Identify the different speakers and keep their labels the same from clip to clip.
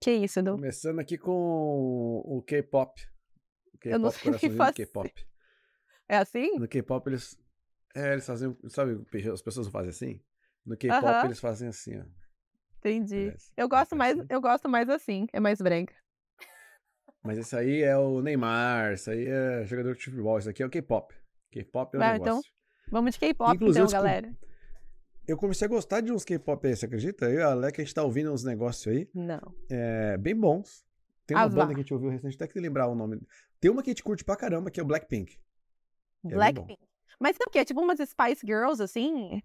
Speaker 1: Que isso, Edu?
Speaker 2: Começando aqui com o K-pop.
Speaker 1: Eu não sei o que
Speaker 2: coraçãozinho do
Speaker 1: fazer.
Speaker 2: K-pop.
Speaker 1: É assim?
Speaker 2: No K-pop eles. É, eles fazem. Sabe, as pessoas não fazem assim? No K-pop
Speaker 1: Aham.
Speaker 2: eles fazem assim, ó.
Speaker 1: Entendi.
Speaker 2: Parece.
Speaker 1: Eu gosto mais,
Speaker 2: Assim.
Speaker 1: eu gosto mais assim, é mais branca.
Speaker 2: Mas esse aí é o Neymar, esse aí é jogador de futebol, esse aqui é o K-pop. K-pop é o
Speaker 1: Vai,
Speaker 2: negócio.
Speaker 1: então, Vamos de K-pop então,
Speaker 2: descobri-
Speaker 1: galera.
Speaker 2: Eu comecei a gostar de uns K-pop aí, você acredita? Eu e a Alec, a gente tá ouvindo uns negócios aí,
Speaker 1: Não.
Speaker 2: é, bem bons. Tem uma
Speaker 1: Ah,
Speaker 2: banda
Speaker 1: vá.
Speaker 2: que a gente ouviu recente, até que lembrar o nome. Tem uma que a gente curte pra caramba, que é o Blackpink. bom.
Speaker 1: Blackpink. Mas é o quê? Tipo umas Spice Girls, assim?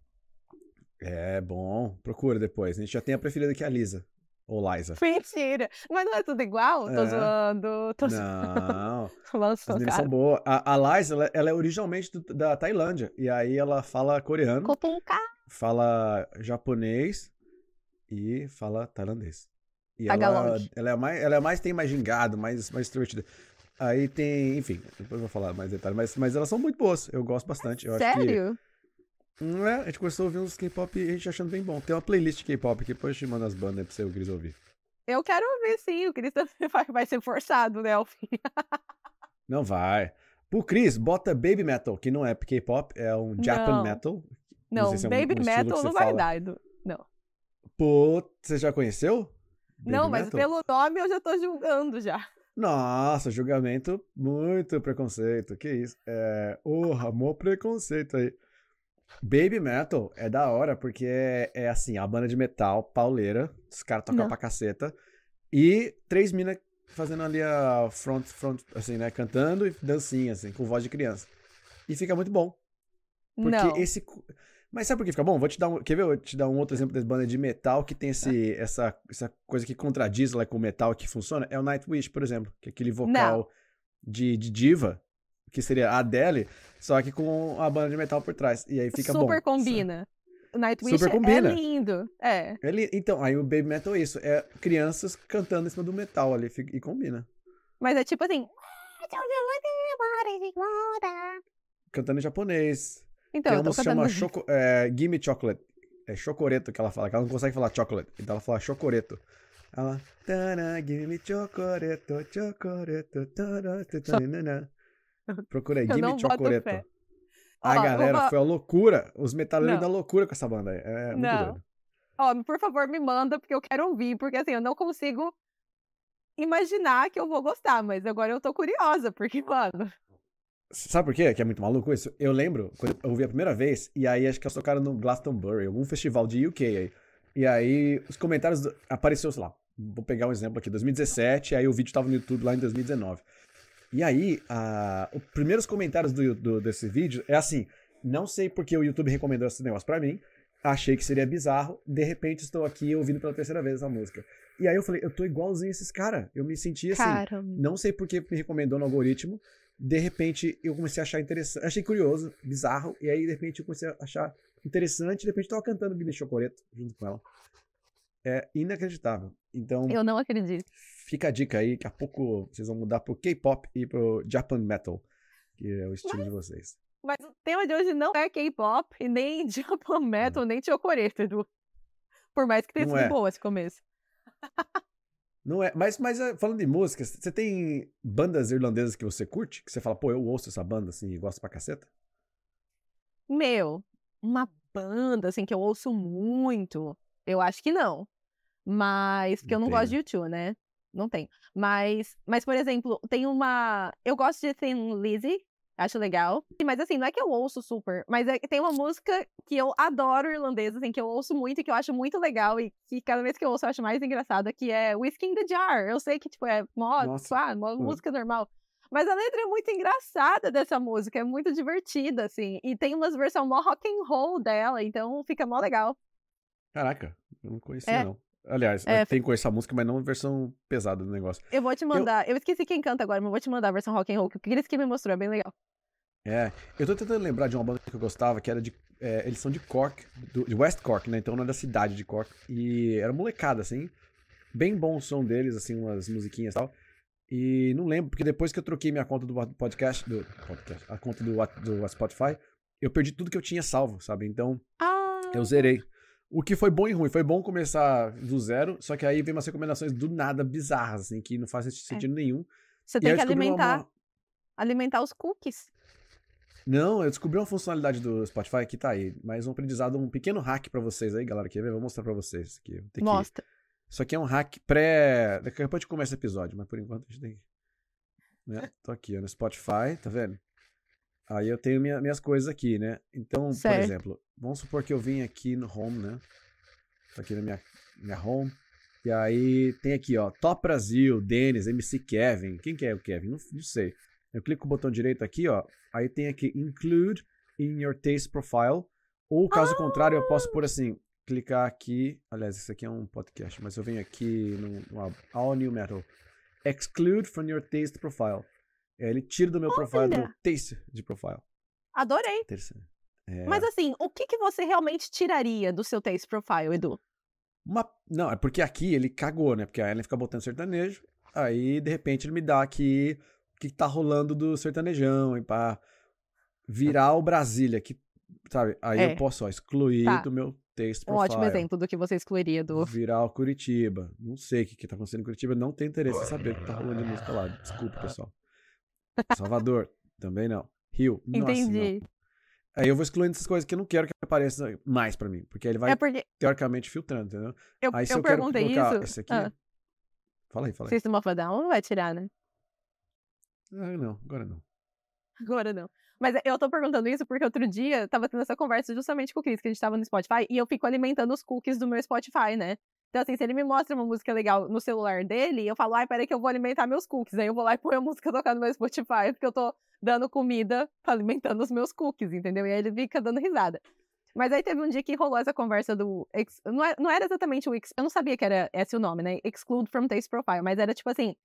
Speaker 2: É bom, procura depois. A gente já tem a preferida que é a Lisa. Ou Liza.
Speaker 1: Mentira. Mas não é tudo igual? Tô
Speaker 2: É.
Speaker 1: zoando. Tô
Speaker 2: Não,
Speaker 1: zoando.
Speaker 2: as meninas são boas. A, a Liza, ela, ela é originalmente do- da Tailândia. E aí ela fala coreano,
Speaker 1: Copunca.
Speaker 2: fala japonês e fala tailandês. E ela,
Speaker 1: Tagalog.
Speaker 2: ela é mais, ela é mais tem mais gingado, mais, mais extrovertida. Aí tem, enfim, depois eu vou falar mais detalhes, mas, mas elas são muito boas, eu gosto bastante. Eu
Speaker 1: Sério?
Speaker 2: É, a gente começou a ouvir uns K-pop e a gente achando bem bom. Tem uma playlist de K-pop aqui, depois te mando as bandas aí pra você o Gris ouvir.
Speaker 1: Eu quero ouvir, sim. O Cris vai, vai ser forçado, né, Alfim?
Speaker 2: Não vai. Pro Chris, bota Baby Metal, que não é K-pop, é um Japan
Speaker 1: Não.
Speaker 2: Metal.
Speaker 1: Não,
Speaker 2: se é um-
Speaker 1: Baby
Speaker 2: um
Speaker 1: Metal não vai
Speaker 2: fala.
Speaker 1: dar. Não.
Speaker 2: Pô, você já conheceu? Baby
Speaker 1: não, mas
Speaker 2: Metal?
Speaker 1: pelo nome eu já tô julgando já.
Speaker 2: Nossa, julgamento, muito preconceito. Que isso? É, orra, mó preconceito aí. Baby Metal é da hora, porque é, é assim, a banda de metal, pauleira, os caras tocam
Speaker 1: Não.
Speaker 2: pra caceta, e três minas fazendo ali a front, front, assim, né, cantando e dancinha, assim, com voz de criança. E fica muito bom. Porque
Speaker 1: não.
Speaker 2: esse. Mas sabe por que fica bom? Vou te dar um. Quer ver? Eu vou te dar um outro exemplo das bandas de metal que tem esse, essa, essa coisa que contradiz lá com o metal que funciona. É o Nightwish, por exemplo. Que é aquele vocal de, de diva, que seria a Adele, só que com a banda de metal por trás. E aí fica bom.
Speaker 1: Super combina. O Nightwish
Speaker 2: Super combina.
Speaker 1: é lindo. É.
Speaker 2: Ele, então, aí o Baby Metal é isso. É crianças cantando em cima do metal ali. E combina.
Speaker 1: Mas é tipo assim.
Speaker 2: Cantando em japonês.
Speaker 1: Então,
Speaker 2: Tem uma que chama Choco, é, Gimme Chocolate. É chocoreto que ela fala, que ela não consegue falar chocolate. Então ela fala chocoreto. Ela. Tana, gimme chocoreto, chocoreto, tana, tanana. Procura aí,
Speaker 1: Eu
Speaker 2: Gimme chocoreto. A
Speaker 1: Ó,
Speaker 2: galera
Speaker 1: uma-
Speaker 2: foi a loucura. Os metaleiros da loucura com essa banda aí. É muito
Speaker 1: Não.
Speaker 2: doido.
Speaker 1: Ó, por favor, me manda, porque eu quero ouvir, porque assim, eu não consigo imaginar que eu vou gostar, mas agora eu tô curiosa, porque, mano.
Speaker 2: Sabe por quê? Que é muito maluco isso? Eu lembro, quando eu ouvi a primeira vez, e aí acho que eles tocaram no Glastonbury, algum festival de UK aí. E aí os comentários do- apareceu, sei lá, vou pegar um exemplo aqui, 2017, aí o vídeo tava no YouTube lá em 2019. E aí, a, os primeiros comentários do, do- desse vídeo é assim, não sei porque o YouTube recomendou esse negócio pra mim, achei que seria bizarro, de repente estou aqui ouvindo pela terceira vez essa música. E aí eu falei, eu tô igualzinho esses caras, eu me senti assim,
Speaker 1: Cara,
Speaker 2: não sei por que me recomendou no algoritmo. De repente eu comecei a achar interessante. Achei curioso, bizarro. E aí, de repente, eu comecei a achar interessante. De repente, eu tava cantando Guiné Chocoreto junto com ela. É inacreditável. Então,
Speaker 1: eu não acredito.
Speaker 2: fica a dica aí. Daqui a pouco vocês vão mudar pro K-pop e pro Japan Metal, que é o estilo de vocês.
Speaker 1: Mas o tema de hoje não é K-pop e nem Japan Metal, nem Chocoreto, Edu. Por mais que tenha
Speaker 2: Não
Speaker 1: sido
Speaker 2: é.
Speaker 1: boa esse começo.
Speaker 2: Não é, mas, mas eh, falando de músicas, você tem bandas irlandesas que você curte? Que você fala, pô, eu ouço essa banda assim e gosto pra caceta?
Speaker 1: Meu, uma banda, assim, que eu ouço muito, eu acho que não. Mas, porque eu
Speaker 2: Não
Speaker 1: gosto de YouTube, né? Não tem. Mas, mas, por exemplo, tem uma. Eu gosto de Thin Lizzy, acho legal. Mas, assim, não é que eu ouço super, mas é que tem uma música que eu adoro irlandesa, assim, que eu ouço muito e que eu acho muito legal e que cada vez que eu ouço eu acho mais engraçada, que é Whiskey in the Jar. Eu sei que, tipo, é mó,
Speaker 2: Nossa.
Speaker 1: ah, mó música normal. Mas a letra é muito engraçada dessa música, é muito divertida, assim. E tem umas versões mó rock and roll dela, então fica mó legal.
Speaker 2: Caraca, eu não conhecia,
Speaker 1: É.
Speaker 2: não. Aliás,
Speaker 1: É,
Speaker 2: eu que conhecer essa música, mas não versão pesada do negócio.
Speaker 1: Eu vou te mandar, eu, esqueci quem canta agora, mas eu vou te mandar a versão rock and roll, que o Cris que me mostrou, é bem legal.
Speaker 2: É, eu tô tentando lembrar de uma banda que eu gostava, que era de. é, eles são de Cork, do- de West Cork, né? Então não é da cidade de Cork. E era molecada, assim. Bem bom o som deles, assim, umas musiquinhas e tal. E não lembro, porque depois que eu troquei minha conta do podcast, do podcast, a conta do, do Spotify, eu perdi tudo que eu tinha salvo, sabe? Então
Speaker 1: Ah,
Speaker 2: eu zerei. O que foi bom e ruim. Foi bom começar do zero, só que aí vem umas recomendações do nada bizarras, assim, que não fazem sentido é. nenhum.
Speaker 1: Você tem que alimentar, uma... alimentar os cookies.
Speaker 2: Não, eu descobri uma funcionalidade do Spotify que tá aí, mas um aprendizado, um pequeno hack para vocês aí, galera, quer ver? Vou mostrar para vocês aqui.
Speaker 1: Mostra.
Speaker 2: Que... Isso aqui é um hack pré... Daqui a pouco a gente começa o episódio, mas por enquanto a gente tem... Né? Tô aqui, ó, no Spotify, tá vendo? Aí eu tenho minha, minhas coisas aqui, né? Então, certo. por exemplo, vamos supor que eu vim aqui no home, né? Tô aqui na minha, minha home. E aí tem aqui, ó, Top Brasil, Denis, MC Kevin. Quem que é o Kevin? Não, não sei. Eu clico o botão direito aqui, ó. Aí tem aqui Include in your taste profile. Ou caso ah! contrário, eu posso por assim, clicar aqui. Aliás, isso aqui é um podcast, mas eu venho aqui no, no All New Metal. Exclude from your taste profile. É, ele tira do meu Olha. profile do taste de profile.
Speaker 1: Adorei. É... Mas assim, o que, que você realmente tiraria do seu taste profile, Edu?
Speaker 2: Uma... Não, é porque aqui ele cagou, né? Porque a Ellen fica botando sertanejo. Aí, de repente, ele me dá aqui o que, que tá rolando do sertanejão e pá. Virar o Brasília, que, sabe? Aí é. eu posso ó, excluir tá. do meu texto profile.
Speaker 1: Um ótimo exemplo do que você excluiria do.
Speaker 2: Virar o Curitiba. Não sei o que, que tá acontecendo em Curitiba, não tenho interesse em saber o que tá rolando de música lá. Desculpa, pessoal. Salvador, também não. Rio, Entendi. Nossa, Aí eu vou excluindo essas coisas que eu não quero que apareça mais pra mim. Porque ele vai, é porque... teoricamente, filtrando, entendeu?
Speaker 1: Eu,
Speaker 2: aí
Speaker 1: se eu, eu perguntei isso.
Speaker 2: Esse aqui. Ah. Fala aí, fala aí.
Speaker 1: System of a Down não vai tirar, né?
Speaker 2: Ah, não, agora não.
Speaker 1: Agora não. Mas eu tô perguntando isso porque outro dia tava tendo essa conversa justamente com o Chris, que a gente tava no Spotify, e eu fico alimentando os cookies do meu Spotify, né? Então, assim, se ele me mostra uma música legal no celular dele, eu falo, ai, peraí que eu vou alimentar meus cookies. Aí eu vou lá e põe a música tocar no meu Spotify, porque eu tô dando comida alimentando os meus cookies, entendeu? E aí ele fica dando risada. Mas aí teve um dia que rolou essa conversa do. Não, é, não era exatamente o. Eu não sabia que era esse o nome, né? Exclude from Taste Profile, mas era tipo assim.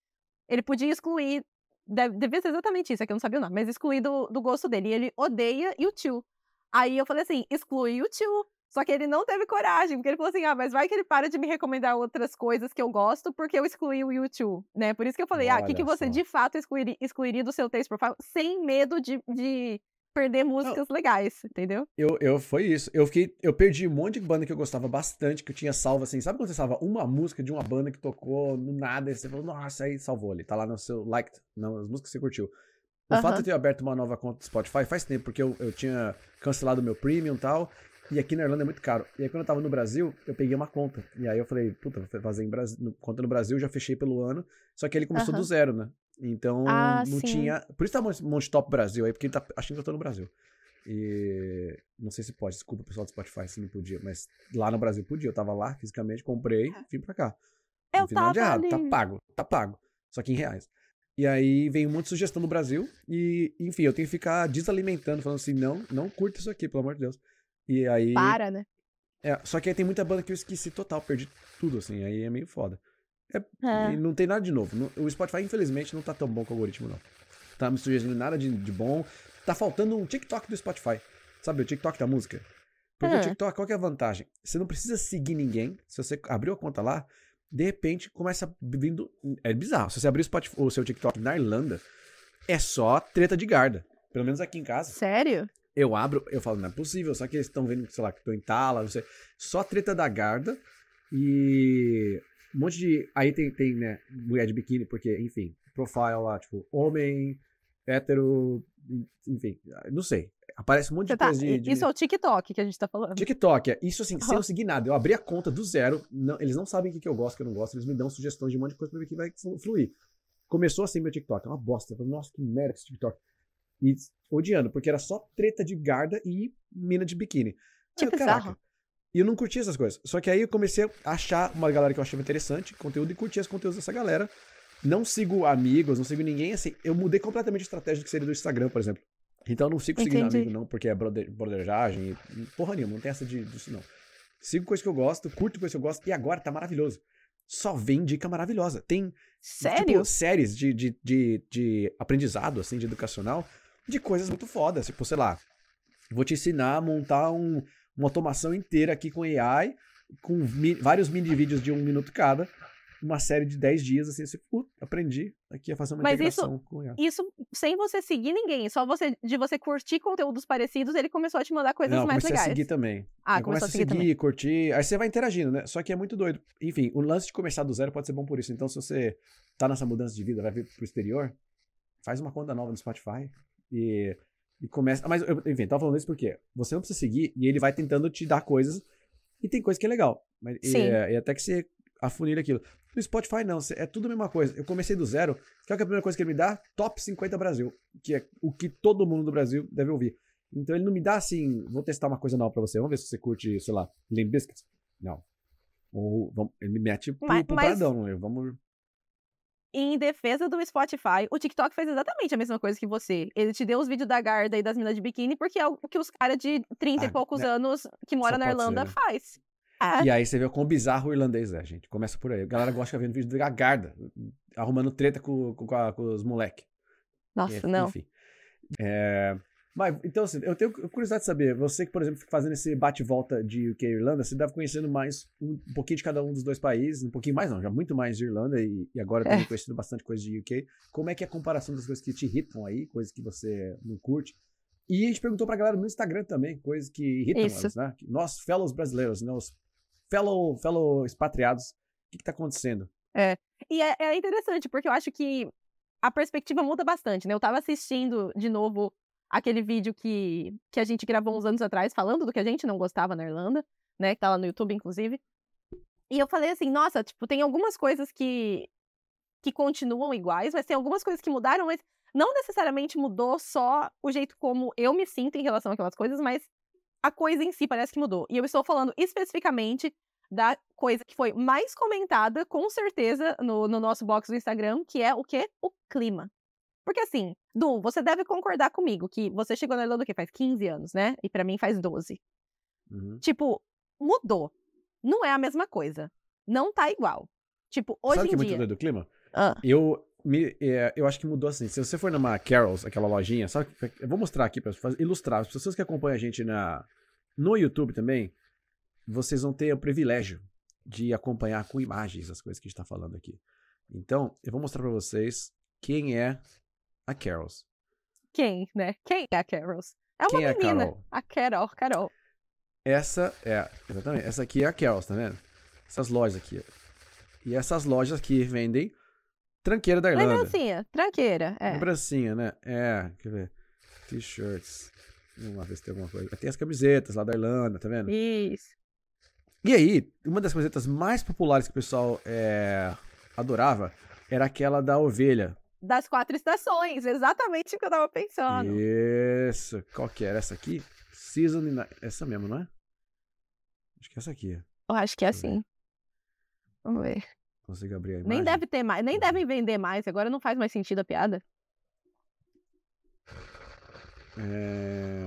Speaker 1: Ele podia excluir. Deve, devia ser exatamente isso, é que eu não sabia o nome, mas excluir do, do gosto dele. E ele odeia YouTube. Aí eu falei assim: exclui YouTube. Só que ele não teve coragem, porque ele falou assim: ah, mas vai que ele para de me recomendar outras coisas que eu gosto, porque eu excluí o YouTube, né? Por isso que eu falei: Olha ah, o que, que você só. de fato excluiria, excluiria do seu taste profile sem medo de, de perder músicas não. legais, entendeu?
Speaker 2: Eu, eu foi isso. Eu fiquei, eu perdi um monte de banda que eu gostava bastante, que eu tinha salvo assim. Sabe quando você salva uma música de uma banda que tocou no nada e você falou, nossa, aí salvou ali, tá lá no seu liked, nas músicas que você curtiu. O uh -huh. fato de eu ter aberto uma nova conta do Spotify faz tempo, porque eu, eu tinha cancelado meu premium e tal. E aqui na Irlanda é muito caro. E aí quando eu tava no Brasil, eu peguei uma conta. E aí eu falei, puta, vou fazer em Brasil, conta no Brasil, já fechei pelo ano. Só que ele começou do zero, né? Então ah, não sim. tinha. Por isso tá monte top Brasil aí, porque ele tá achando que eu tô no Brasil. E não sei se pode, desculpa o pessoal do Spotify se não podia, mas lá no Brasil podia. Eu tava lá fisicamente, comprei, é. vim pra cá.
Speaker 1: Eu tem nada de errado,
Speaker 2: tá pago, tá pago. Só que em reais. E aí vem um monte de sugestão no Brasil. E, enfim, eu tenho que ficar desalimentando, falando assim: não, não curta isso aqui, pelo amor de Deus. E aí.
Speaker 1: Para, né?
Speaker 2: É, só que aí tem muita banda que eu esqueci total, perdi tudo, assim, aí é meio foda. É, é. Não tem nada de novo. O Spotify, infelizmente, não tá tão bom com o algoritmo, não. Tá me sugerindo nada de, de bom. Tá faltando um TikTok do Spotify. Sabe, o TikTok da música? Porque é. o TikTok, qual que é a vantagem? Você não precisa seguir ninguém. Se você abriu a conta lá, de repente começa vindo. É bizarro. Se você abrir o, Spotify, o seu TikTok na Irlanda, é só treta de guarda. Pelo menos aqui em casa.
Speaker 1: Sério?
Speaker 2: Eu abro, eu falo, não é possível, só que eles estão vendo, sei lá, que tô em tala, não sei. Só treta da Garda e um monte de. Aí tem, tem, né, mulher de biquíni, porque, enfim, profile lá, tipo, homem, hétero, enfim, não sei. Aparece um monte de
Speaker 1: tá,
Speaker 2: coisa de, de,
Speaker 1: Isso é o TikTok que a gente tá falando.
Speaker 2: TikTok, é. Isso assim, sem eu seguir nada. Eu abri a conta do zero, não, eles não sabem o que, que eu gosto, o que eu não gosto, eles me dão sugestões de um monte de coisa pra ver que vai fluir. Começou assim meu TikTok, é uma bosta. Eu falei, nossa, que merda esse TikTok. E odiando, porque era só treta de garda e mina de biquíni.
Speaker 1: Que aí, caraca.
Speaker 2: E eu não curtia essas coisas. Só que aí eu comecei a achar uma galera que eu achava interessante, conteúdo, e curtia os conteúdos dessa galera. Não sigo amigos, não sigo ninguém, assim. Eu mudei completamente a estratégia que seria do Instagram, por exemplo. Então eu não sigo seguindo amigo, não, porque é broderagem. Porra nenhuma, não tem essa de, disso, não. Sigo coisa que eu gosto, curto coisa que eu gosto, e agora tá maravilhoso. Só vem dica maravilhosa. Tem
Speaker 1: Sério?
Speaker 2: Tipo, séries de, de, de, de aprendizado, assim, de educacional, de coisas muito fodas. Tipo, sei lá, vou te ensinar a montar um, uma automação inteira aqui com AI, com mi, vários mini vídeos de um minuto cada, uma série de 10 dias, assim, você, uh, aprendi aqui a fazer uma
Speaker 1: Mas
Speaker 2: integração com IA.
Speaker 1: Isso sem você seguir ninguém, só você de você curtir conteúdos parecidos, ele começou a te mandar coisas
Speaker 2: Não,
Speaker 1: mais legais.
Speaker 2: a seguir também.
Speaker 1: Ah,
Speaker 2: eu
Speaker 1: começou
Speaker 2: começo
Speaker 1: a seguir
Speaker 2: seguir,
Speaker 1: também.
Speaker 2: curtir, aí você vai interagindo, né? Só que é muito doido. Enfim, o lance de começar do zero pode ser bom por isso. Então, se você tá nessa mudança de vida, vai vir pro exterior, faz uma conta nova no Spotify e, e começa. Mas, eu- enfim, tava falando isso porque você não precisa seguir e ele vai tentando te dar coisas e tem coisa que é legal. Mas, e, é- e até que você afunilha aquilo. No Spotify, não, é tudo a mesma coisa. Eu comecei do zero. Qual que é a primeira coisa que ele me dá? Top 50 Brasil, que é o que todo mundo do Brasil deve ouvir. Então ele não me dá assim, vou testar uma coisa nova pra você. Vamos ver se você curte, sei lá, Limp Bizkit. Não. Ou vamos- ele me mete pro,
Speaker 1: Mas-
Speaker 2: pro
Speaker 1: mas-
Speaker 2: paradão. eu- Vamos.
Speaker 1: Em defesa do Spotify, o TikTok fez exatamente a mesma coisa que você. Ele te deu os vídeos da Garda e das minas de biquíni, porque é o que os caras de 30
Speaker 2: Ah,
Speaker 1: e poucos
Speaker 2: né?
Speaker 1: anos que moram na
Speaker 2: pode ser,
Speaker 1: Irlanda
Speaker 2: né?
Speaker 1: faz. É.
Speaker 2: E aí você vê o quão bizarro o irlandês é, gente. Começa por aí. A galera gosta de ficar vendo vídeo da Garda, arrumando treta com, com, com a- com os moleque.
Speaker 1: Nossa,
Speaker 2: É,
Speaker 1: não.
Speaker 2: Enfim. É, Mas, então, assim, eu tenho curiosidade de saber, você que, por exemplo, fica fazendo esse bate-volta de UK e Irlanda, você deve conhecendo mais um, um pouquinho de cada um dos dois países, um pouquinho mais não, já muito mais de Irlanda e, e agora
Speaker 1: É.
Speaker 2: tem conhecido bastante coisa de UK. Como é que é a comparação das coisas que te irritam aí, coisas que você não curte? E a gente perguntou pra galera no Instagram também, coisas que irritam
Speaker 1: Isso.
Speaker 2: elas, né? Nós, fellows brasileiros, né? Os fellow, fellow expatriados, o que que tá acontecendo?
Speaker 1: E é, é interessante, porque eu acho que a perspectiva muda bastante, né? Eu tava assistindo de novo aquele vídeo que, que a gente gravou uns anos atrás, falando do que a gente não gostava na Irlanda, né? Que tá lá no YouTube, inclusive. E eu falei assim, nossa, tipo, tem algumas coisas que, que continuam iguais, mas tem algumas coisas que mudaram, mas não necessariamente mudou só o jeito como eu me sinto em relação àquelas coisas, mas a coisa em si parece que mudou. E eu estou falando especificamente da coisa que foi mais comentada, com certeza, no, no nosso box do Instagram, que é o quê? O clima. Porque assim, Du, você deve concordar comigo que você chegou na Irlanda o quê? Faz 15 anos, né? E pra mim faz 12.
Speaker 2: Uhum.
Speaker 1: Tipo, mudou. Não é a mesma coisa. Não tá igual. Tipo, hoje
Speaker 2: Sabe o que
Speaker 1: em
Speaker 2: é muito
Speaker 1: dia.
Speaker 2: doido do clima?
Speaker 1: Ah,
Speaker 2: Eu, me, é, eu acho que mudou assim. Se você for numa Carols, aquela lojinha, sabe? Eu vou mostrar aqui para ilustrar. As pessoas que acompanham a gente na, no YouTube também, vocês vão ter o privilégio de acompanhar com imagens as coisas que a gente tá falando aqui. Então, eu vou mostrar para vocês quem é a Carols.
Speaker 1: quem, né? Quem é a Carols? É uma
Speaker 2: Quem é a
Speaker 1: menina.
Speaker 2: Carol?
Speaker 1: A Carol, Carol.
Speaker 2: Essa é, exatamente, essa aqui é a Carols, tá vendo? Essas lojas aqui. E essas lojas aqui vendem tranqueira da Irlanda.
Speaker 1: Lembrancinha, tranqueira. É.
Speaker 2: Lembrancinha, né? É, quer ver? T-shirts. Vamos lá ver se tem alguma coisa. Tem as camisetas lá da Irlanda, tá vendo?
Speaker 1: Isso.
Speaker 2: E aí, uma das camisetas mais populares que o pessoal é, adorava era aquela da ovelha.
Speaker 1: Das quatro estações, exatamente o que eu tava pensando.
Speaker 2: Isso. Qual que era? Essa aqui? Season. Essa mesmo, não é? Acho que é essa aqui.
Speaker 1: Eu acho que é
Speaker 2: Deixa eu ver.
Speaker 1: assim. Vamos ver.
Speaker 2: Consigo abrir a imagem?
Speaker 1: Nem deve ter mais, nem devem vender mais, agora não faz mais sentido a piada.
Speaker 2: É...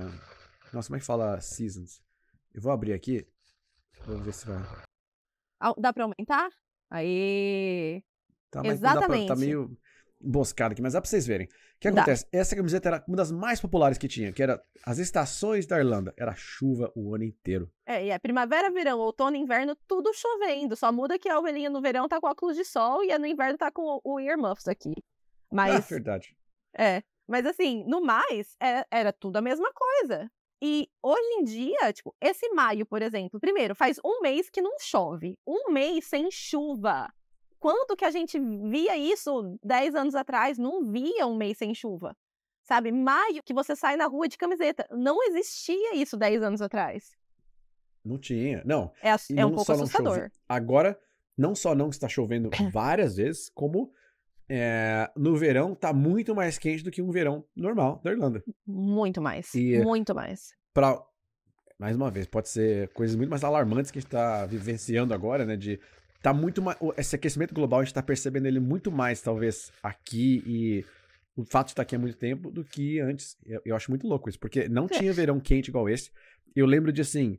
Speaker 2: Nossa, como é que fala seasons? Eu vou abrir aqui. Vamos ver se vai.
Speaker 1: Dá pra aumentar? Aí.
Speaker 2: Tá, mas dá pra- tá
Speaker 1: Exatamente.
Speaker 2: meio emboscado aqui, mas dá pra vocês verem. O que
Speaker 1: Dá.
Speaker 2: acontece? Essa camiseta era uma das mais populares que tinha, que era as estações da Irlanda. Era chuva o ano inteiro.
Speaker 1: É, e é primavera, verão, outono, inverno, tudo chovendo. Só muda que a ovelhinha no verão tá com óculos de sol e no inverno tá com o, earmuffs aqui.
Speaker 2: Ah,
Speaker 1: Mas,
Speaker 2: verdade.
Speaker 1: é. Mas assim, no mais, é- era tudo a mesma coisa. E hoje em dia, tipo, esse maio, por exemplo, primeiro, faz um mês que não chove. Um mês sem chuva. Quanto que a gente via isso 10 anos atrás? Não via um mês sem chuva. Sabe? Maio que você sai na rua de camiseta. Não existia isso 10 anos atrás.
Speaker 2: Não tinha. Não.
Speaker 1: É, é um pouco assustador.
Speaker 2: Agora, não só não está chovendo várias vezes, como é, no verão tá muito mais quente do que um verão normal da Irlanda.
Speaker 1: Muito mais.
Speaker 2: E-
Speaker 1: Muito mais.
Speaker 2: Pra, mais uma vez, pode ser coisas muito mais alarmantes que a gente tá vivenciando agora, né? De tá muito mais. Esse aquecimento global, a gente tá percebendo ele muito mais, talvez, aqui e o fato de estar aqui há muito tempo do que antes. Eu, eu acho muito louco isso, porque não
Speaker 1: É.
Speaker 2: tinha verão quente igual esse. Eu lembro de, assim,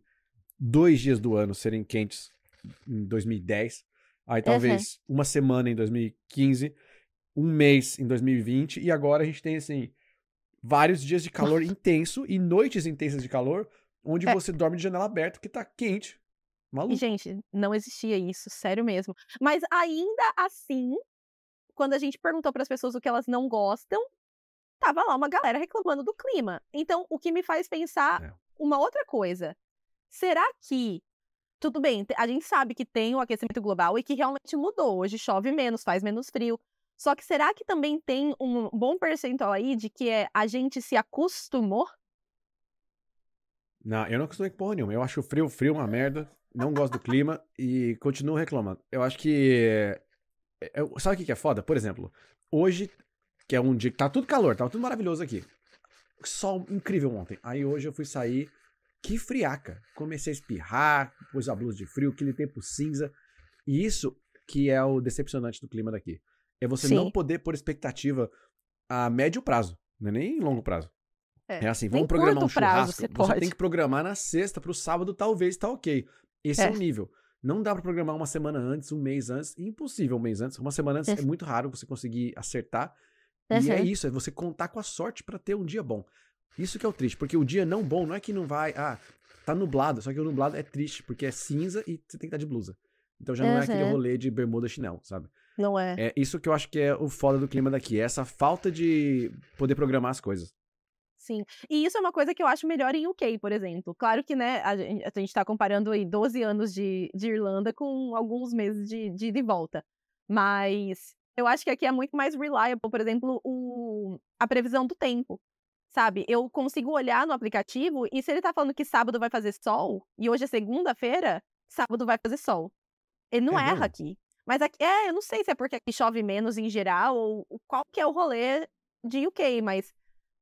Speaker 2: dois dias do ano serem quentes em 2010. Aí talvez uma semana em 2015, um mês em 2020, e agora a gente tem, assim, vários dias de calor intenso e noites intensas de calor, onde
Speaker 1: É.
Speaker 2: você dorme de janela aberta que tá quente.
Speaker 1: E,
Speaker 2: Maluco.
Speaker 1: gente, não existia isso, sério mesmo. Mas ainda assim, quando a gente perguntou para as pessoas o que elas não gostam, tava lá uma galera reclamando do clima. Então, o que me faz pensar
Speaker 2: É.
Speaker 1: uma outra coisa. Será que tudo bem, a gente sabe que tem o aquecimento global e que realmente mudou. Hoje chove menos, faz menos frio. Só que será que também tem um bom percentual aí de que é a gente se acostumou?
Speaker 2: Não, eu não acostumei com porra nenhuma. Eu acho frio, frio uma merda. Não gosto do clima e continuo reclamando. Eu acho que. é- é- sabe o que é foda? Por exemplo, hoje, que é um dia que tá tudo calor, tava tudo maravilhoso aqui. Sol incrível ontem. Aí hoje eu fui sair, que friaca. Comecei a espirrar, pus a blusa de frio, aquele tempo cinza. E isso que é o decepcionante do clima daqui. É você não
Speaker 1: Sim.
Speaker 2: poder pôr expectativa a médio prazo, não é nem longo prazo.
Speaker 1: É,
Speaker 2: É assim, vamos programar um
Speaker 1: curto prazo
Speaker 2: churrasco.
Speaker 1: você
Speaker 2: Você,
Speaker 1: pode.
Speaker 2: tem que programar na sexta pro sábado, talvez tá ok. Esse é.
Speaker 1: É.
Speaker 2: o nível. Não dá pra programar uma semana antes, um mês antes. Impossível um mês antes. Uma semana antes é
Speaker 1: Uhum.
Speaker 2: muito raro você conseguir acertar. E é isso, é você contar com a sorte pra ter um dia bom. Isso que é o triste, porque o dia não bom não é que não vai. Ah, tá nublado, só que o nublado é triste, porque é cinza e você tem que estar de blusa. Então já não é aquele rolê de bermuda chinelo, sabe?
Speaker 1: Não é?
Speaker 2: É isso que eu acho que é o foda do clima daqui, é essa falta de poder programar as coisas.
Speaker 1: Sim. E isso é uma coisa que eu acho melhor em UK, por exemplo. Claro que, né, a gente, a gente tá comparando aí 12 anos de, de Irlanda com alguns meses de, de, de volta. Mas eu acho que aqui é muito mais reliable, por exemplo, o, a previsão do tempo. Sabe? Eu consigo olhar no aplicativo e se ele tá falando que sábado vai fazer sol, e hoje é segunda-feira, sábado vai fazer sol. Ele não
Speaker 2: É
Speaker 1: erra aqui. Mas aqui, é, eu não sei se é porque aqui chove menos em geral, ou ou qual que é o rolê de UK, mas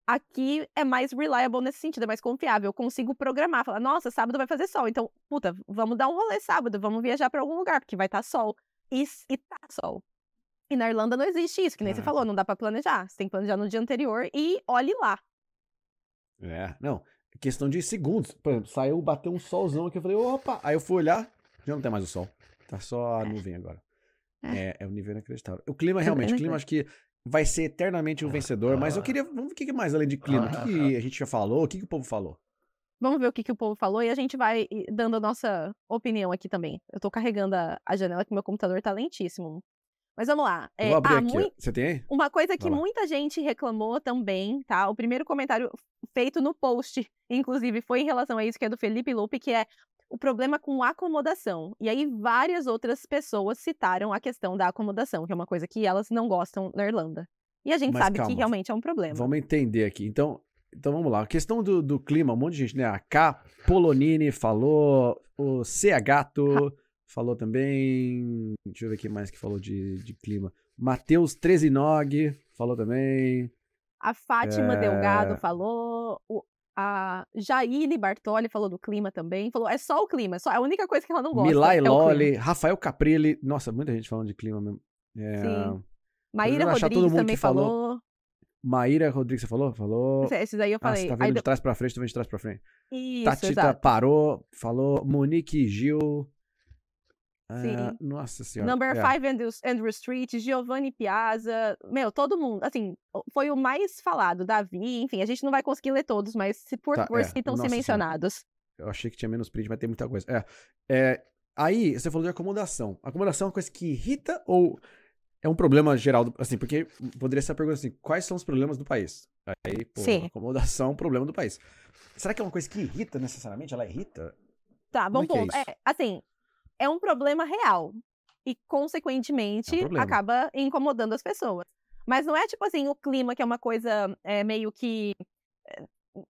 Speaker 1: aqui é mais reliable nesse sentido, é mais confiável. Eu consigo programar, falar, nossa, sábado vai fazer sol, então, puta, vamos dar um rolê sábado, vamos viajar pra algum lugar, porque vai estar sol. E, e tá sol. E na Irlanda não existe isso, que nem você
Speaker 2: Caraca.
Speaker 1: falou, não dá pra planejar. Você tem que planejar no dia anterior e olhe lá.
Speaker 2: É, não. Questão de segundos. Por exemplo, saiu, bateu um solzão aqui, eu falei, opa! Aí eu fui olhar, já não tem mais o sol. Tá só a nuvem agora. É, é um nível inacreditável. O clima, realmente, o clima acho que vai ser eternamente o vencedor, mas eu queria. Vamos ver o que mais além de clima. O que, que a gente já falou? O que, que o povo falou?
Speaker 1: Vamos ver o que, que o povo falou e a gente vai dando a nossa opinião aqui também. Eu tô carregando a, a janela que meu computador tá lentíssimo. Mas vamos lá. É,
Speaker 2: vou abrir
Speaker 1: ah,
Speaker 2: aqui. Você tem aí?
Speaker 1: Uma coisa que muita gente reclamou também, tá? O primeiro comentário feito no post, inclusive, foi em relação a isso, que é do Felipe Lupe, que é o problema com acomodação. E aí, várias outras pessoas citaram a questão da acomodação, que é uma coisa que elas não gostam na Irlanda. E a gente
Speaker 2: Mas
Speaker 1: sabe
Speaker 2: calma,
Speaker 1: que realmente é um problema.
Speaker 2: Vamos entender aqui. Então, então vamos lá. A questão do, do clima, um monte de gente, né? A K Polonini falou, o CH Gato falou também. Deixa eu ver quem mais que falou de, de clima. Matheus Trezinog falou também.
Speaker 1: A Fátima
Speaker 2: É.
Speaker 1: Delgado falou, o- a Jaine Bartoli falou do clima também. Falou, é só o clima, só, é a única coisa que ela não gosta.
Speaker 2: Milay
Speaker 1: é.
Speaker 2: Loli, Rafael Caprilli. Nossa, muita gente falando de clima mesmo. É,
Speaker 1: Sim. Maíra Rodrigues também
Speaker 2: falou.
Speaker 1: falou.
Speaker 2: Maíra Rodrigues, você falou? Falou.
Speaker 1: Esse- Esses aí eu
Speaker 2: Ah,
Speaker 1: falei.
Speaker 2: você tá
Speaker 1: Aí
Speaker 2: vendo
Speaker 1: de-
Speaker 2: de trás pra frente, tô vendo de trás pra frente.
Speaker 1: Isso,
Speaker 2: Tatita
Speaker 1: exato.
Speaker 2: parou, falou. Monique Gil.
Speaker 1: Sim.
Speaker 2: nossa senhora.
Speaker 1: Number
Speaker 2: é.
Speaker 1: 5 Andrew, Andrew Street, Giovanni Piazza, meu, todo mundo, assim, foi o mais falado, Davi, enfim, a gente não vai conseguir ler todos, mas se por
Speaker 2: Tá,
Speaker 1: favor,
Speaker 2: é,
Speaker 1: citam-se
Speaker 2: nossa senhora.
Speaker 1: mencionados.
Speaker 2: Eu achei que tinha menos print, mas tem muita coisa. É, é, aí, você falou de acomodação. Acomodação é uma coisa que irrita ou é um problema geral? do- assim, porque poderia ser a pergunta assim, quais são os problemas do país? Aí, pô,
Speaker 1: Sim.
Speaker 2: acomodação é um problema do país. Será que é uma coisa que irrita necessariamente? Ela irrita?
Speaker 1: Tá, bom
Speaker 2: é que é
Speaker 1: ponto.
Speaker 2: isso?
Speaker 1: É, assim, é um problema real e, consequentemente,
Speaker 2: É um
Speaker 1: acaba incomodando as pessoas. Mas não é tipo assim, o clima, que é uma coisa é, meio que. é,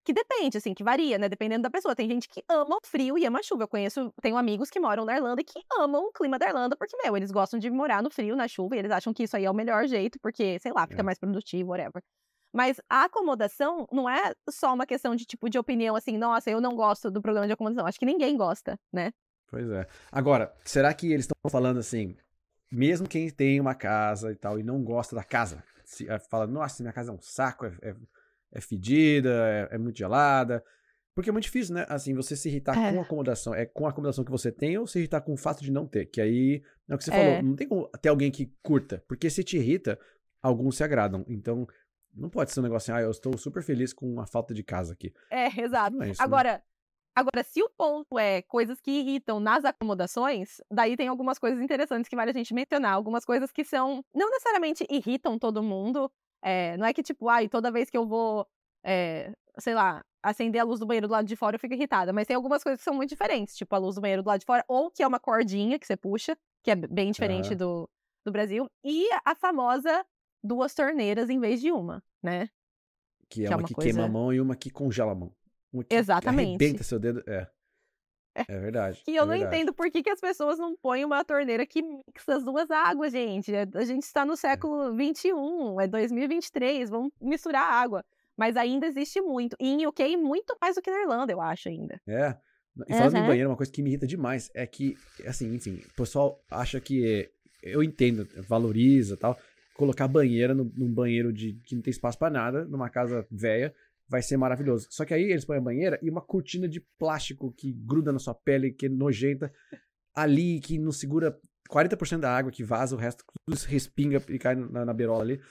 Speaker 1: Que depende, assim, que varia, né? Dependendo da pessoa. Tem gente que ama o frio e ama a chuva. Eu conheço, tenho amigos que moram na Irlanda e que amam o clima da Irlanda, porque, meu, eles gostam de morar no frio, na chuva, e eles acham que isso aí é o melhor jeito, porque, sei lá, fica
Speaker 2: É.
Speaker 1: mais produtivo, whatever. Mas a acomodação não é só uma questão de tipo de opinião assim, nossa, eu não gosto do programa de acomodação. Acho que ninguém gosta, né?
Speaker 2: Pois é. Agora, será que eles estão falando assim, mesmo quem tem uma casa e tal e não gosta da casa, se, é, fala, nossa, minha casa é um saco, é, é, é fedida, é, é muito gelada. Porque é muito difícil, né? Assim, você se irritar
Speaker 1: É.
Speaker 2: com a acomodação. É com a acomodação que você tem ou se irritar com o fato de não ter. Que aí, é o que você
Speaker 1: É.
Speaker 2: falou, não tem como ter alguém que curta. Porque se te irrita, alguns se agradam. Então, não pode ser um negócio assim, ah, eu estou super feliz com a falta de casa aqui.
Speaker 1: É, exato.
Speaker 2: É isso, né?
Speaker 1: Agora, se o ponto é coisas que irritam nas acomodações, daí tem algumas coisas interessantes que vale a gente mencionar. Algumas coisas que são. Não necessariamente irritam todo mundo. É, não é que, tipo, ai, toda vez que eu vou, é, sei lá, acender a luz do banheiro do lado de fora, eu fico irritada. Mas tem algumas coisas que são muito diferentes, tipo a luz do banheiro do lado de fora, ou que é uma cordinha que você puxa, que é bem diferente uhum. do, do Brasil, e a famosa duas torneiras em vez de uma, né?
Speaker 2: Que é, que uma, é uma que coisa... queima a mão e uma que congela a mão. Uma que
Speaker 1: Exatamente.
Speaker 2: Arrebenta seu dedo. É. É, é verdade.
Speaker 1: E eu
Speaker 2: é
Speaker 1: não
Speaker 2: verdade.
Speaker 1: entendo por que, que as pessoas não põem uma torneira que mixa as duas águas, gente. É, a gente está no século XXI, é 2023, vamos misturar água. Mas ainda existe muito. E em UK, muito mais do que na Irlanda, eu acho ainda.
Speaker 2: É. E falando uhum. em banheiro, uma coisa que me irrita demais é que, assim, enfim, o pessoal acha que. Eu entendo, valoriza tal. Colocar banheira no, num banheiro de, que não tem espaço para nada, numa casa velha, vai ser maravilhoso. Só que aí eles põem a banheira e uma cortina de plástico que gruda na sua pele, que é nojenta, ali, que não segura 40% da água que vaza, o resto tudo respinga e cai na, na beirola ali.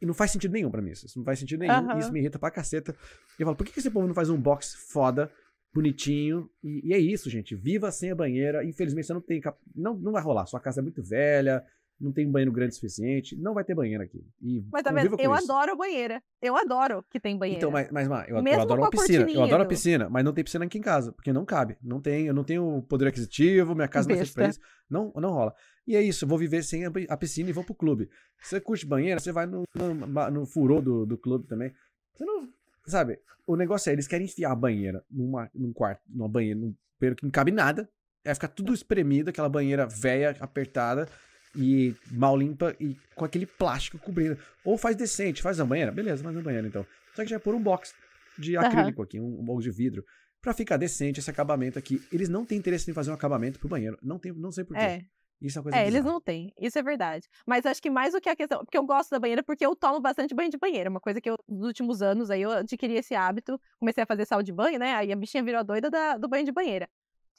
Speaker 2: E não faz sentido nenhum para mim isso. Isso não faz sentido nenhum. Uhum. Isso me irrita pra caceta. E eu falo, por que esse povo não faz um box foda, bonitinho? E, e é isso, gente. Viva sem a banheira. Infelizmente, você não tem. Cap... Não, não vai rolar. Sua casa é muito velha, não tem banheiro grande o suficiente. Não vai ter banheiro aqui. E
Speaker 1: mas tá vendo? Eu isso. adoro banheira. Eu adoro que tem banheiro.
Speaker 2: Então, mas, mas, mas eu, eu, adoro uma piscina. Eu adoro a piscina, mas não tem piscina aqui em casa, porque não cabe. Não tem, eu não tenho poder aquisitivo, minha casa Besta. não é pra isso. Não, não rola. E é isso, eu vou viver sem a piscina e vou pro clube. Você curte banheiro, você vai no, no, no furor do, do clube também. Você não. Sabe, o negócio é, eles querem enfiar a banheira numa, num quarto, numa banheira, num banheiro que não cabe nada. Aí fica tudo espremido, aquela banheira velha, apertada e mal limpa e com aquele plástico cobrindo. Ou faz decente, faz a banheira, beleza, faz a banheira então. Só que já é por um box de acrílico uhum. aqui, um, um box de vidro, para ficar decente esse acabamento aqui. Eles não têm interesse em fazer um acabamento pro banheiro, não tem, não sei porquê.
Speaker 1: É.
Speaker 2: Isso é coisa
Speaker 1: É,
Speaker 2: bizarra.
Speaker 1: eles não têm. Isso é verdade. Mas acho que mais do que a questão. Porque eu gosto da banheira porque eu tomo bastante banho de banheira. Uma coisa que eu, nos últimos anos, aí eu adquiri esse hábito. Comecei a fazer sal de banho, né? Aí a bichinha virou doida da, do banho de banheira.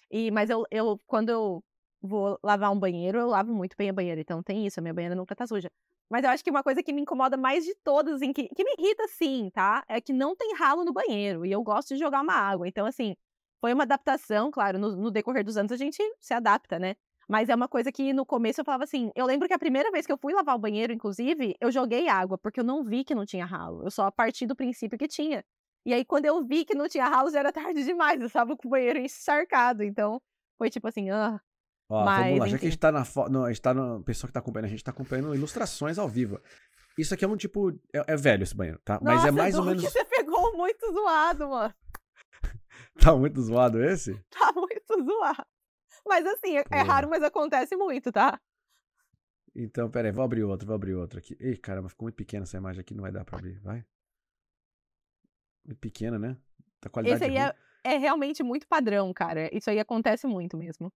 Speaker 1: E, mas eu, eu, quando eu vou lavar um banheiro, eu lavo muito bem a banheira. Então tem isso, a minha banheira nunca tá suja. Mas eu acho que uma coisa que me incomoda mais de todas, que, que me irrita sim, tá? É que não tem ralo no banheiro. E eu gosto de jogar uma água. Então, assim, foi uma adaptação, claro, no, no decorrer dos anos a gente se adapta, né? Mas é uma coisa que no começo eu falava assim. Eu lembro que a primeira vez que eu fui lavar o banheiro, inclusive, eu joguei água, porque eu não vi que não tinha ralo. Eu só parti do princípio que tinha. E aí, quando eu vi que não tinha ralo, já era tarde demais. Eu estava com o banheiro encharcado. Então, foi tipo assim, ah.
Speaker 2: Ó, Mas, vamos lá, já que a gente tá na foto. A gente tá na. Pessoa que tá acompanhando, a gente tá acompanhando ilustrações ao vivo. Isso aqui é um tipo. É, é velho esse banheiro, tá? Mas
Speaker 1: Nossa,
Speaker 2: é mais ou menos.
Speaker 1: você pegou muito zoado, mano.
Speaker 2: tá muito zoado esse?
Speaker 1: Tá muito zoado. Mas assim, é, é raro, mas acontece muito, tá?
Speaker 2: Então, pera aí, vou abrir outro, vou abrir outro aqui. Ih, caramba, ficou muito pequena essa imagem aqui, não vai dar pra abrir, vai. Muito pequena, né? Tá qualidade
Speaker 1: Esse aí é, é, realmente muito padrão, cara. Isso aí acontece muito mesmo.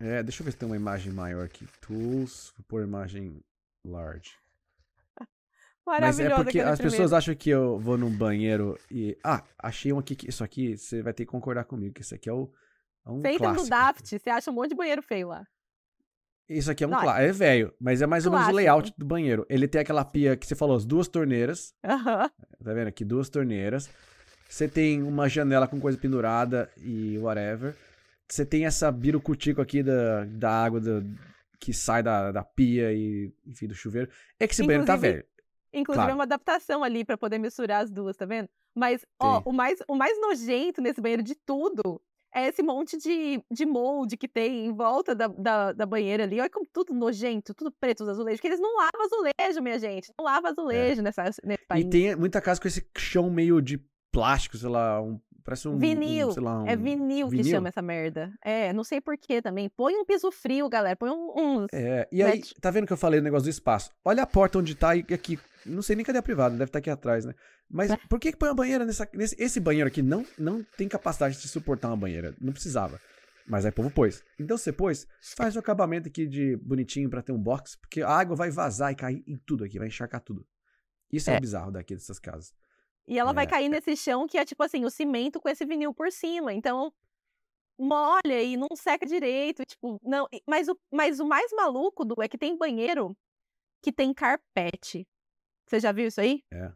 Speaker 2: É, deixa eu ver se tem uma imagem maior aqui. Tools, vou pôr imagem large. Mas é porque as pessoas acham que eu vou num banheiro e. Ah, achei um aqui. Que... Isso aqui, você vai ter que concordar comigo, que esse aqui é o é um
Speaker 1: Feito
Speaker 2: clássico.
Speaker 1: no Daft, você acha um monte de banheiro feio lá.
Speaker 2: Isso aqui é um clássico. É velho, mas é mais ou menos o layout do banheiro. Ele tem aquela pia que você falou, as duas torneiras.
Speaker 1: Aham.
Speaker 2: Tá vendo aqui? Duas torneiras. Você tem uma janela com coisa pendurada e whatever. Você tem essa birucutico aqui da, da água do, que sai da, da pia e, enfim, do chuveiro. É que esse banheiro tá velho.
Speaker 1: Inclusive, claro. é uma adaptação ali para poder misturar as duas, tá vendo? Mas, ó, o mais, o mais nojento nesse banheiro de tudo é esse monte de, de molde que tem em volta da, da, da banheira ali. Olha como tudo nojento, tudo preto os azulejos. Porque eles não lavam azulejo, minha gente. Não lavam azulejo é. nessa, nesse país.
Speaker 2: E tem muita casa com esse chão meio de plástico, sei lá, um, parece um.
Speaker 1: Vinil.
Speaker 2: Um, sei lá, um...
Speaker 1: É vinil, vinil, que chama essa merda. É, não sei porquê também. Põe um piso frio, galera. Põe um, uns.
Speaker 2: É, e aí, tá vendo que eu falei o negócio do espaço? Olha a porta onde tá e aqui. Não sei nem cadê a privada, deve estar tá aqui atrás, né? Mas é. por que, que põe uma banheira nessa. Nesse, esse banheiro aqui não, não tem capacidade de suportar uma banheira. Não precisava. Mas aí o povo pôs. Então você pôs, faz o acabamento aqui de bonitinho para ter um box, porque a água vai vazar e cair em tudo aqui, vai encharcar tudo. Isso é, é o bizarro daqui dessas casas.
Speaker 1: E ela é. vai cair nesse chão que é tipo assim, o cimento com esse vinil por cima. Então, molha e não seca direito. Tipo, não. Mas o, mas o mais maluco do é que tem banheiro que tem carpete. Você já viu isso aí?
Speaker 2: É.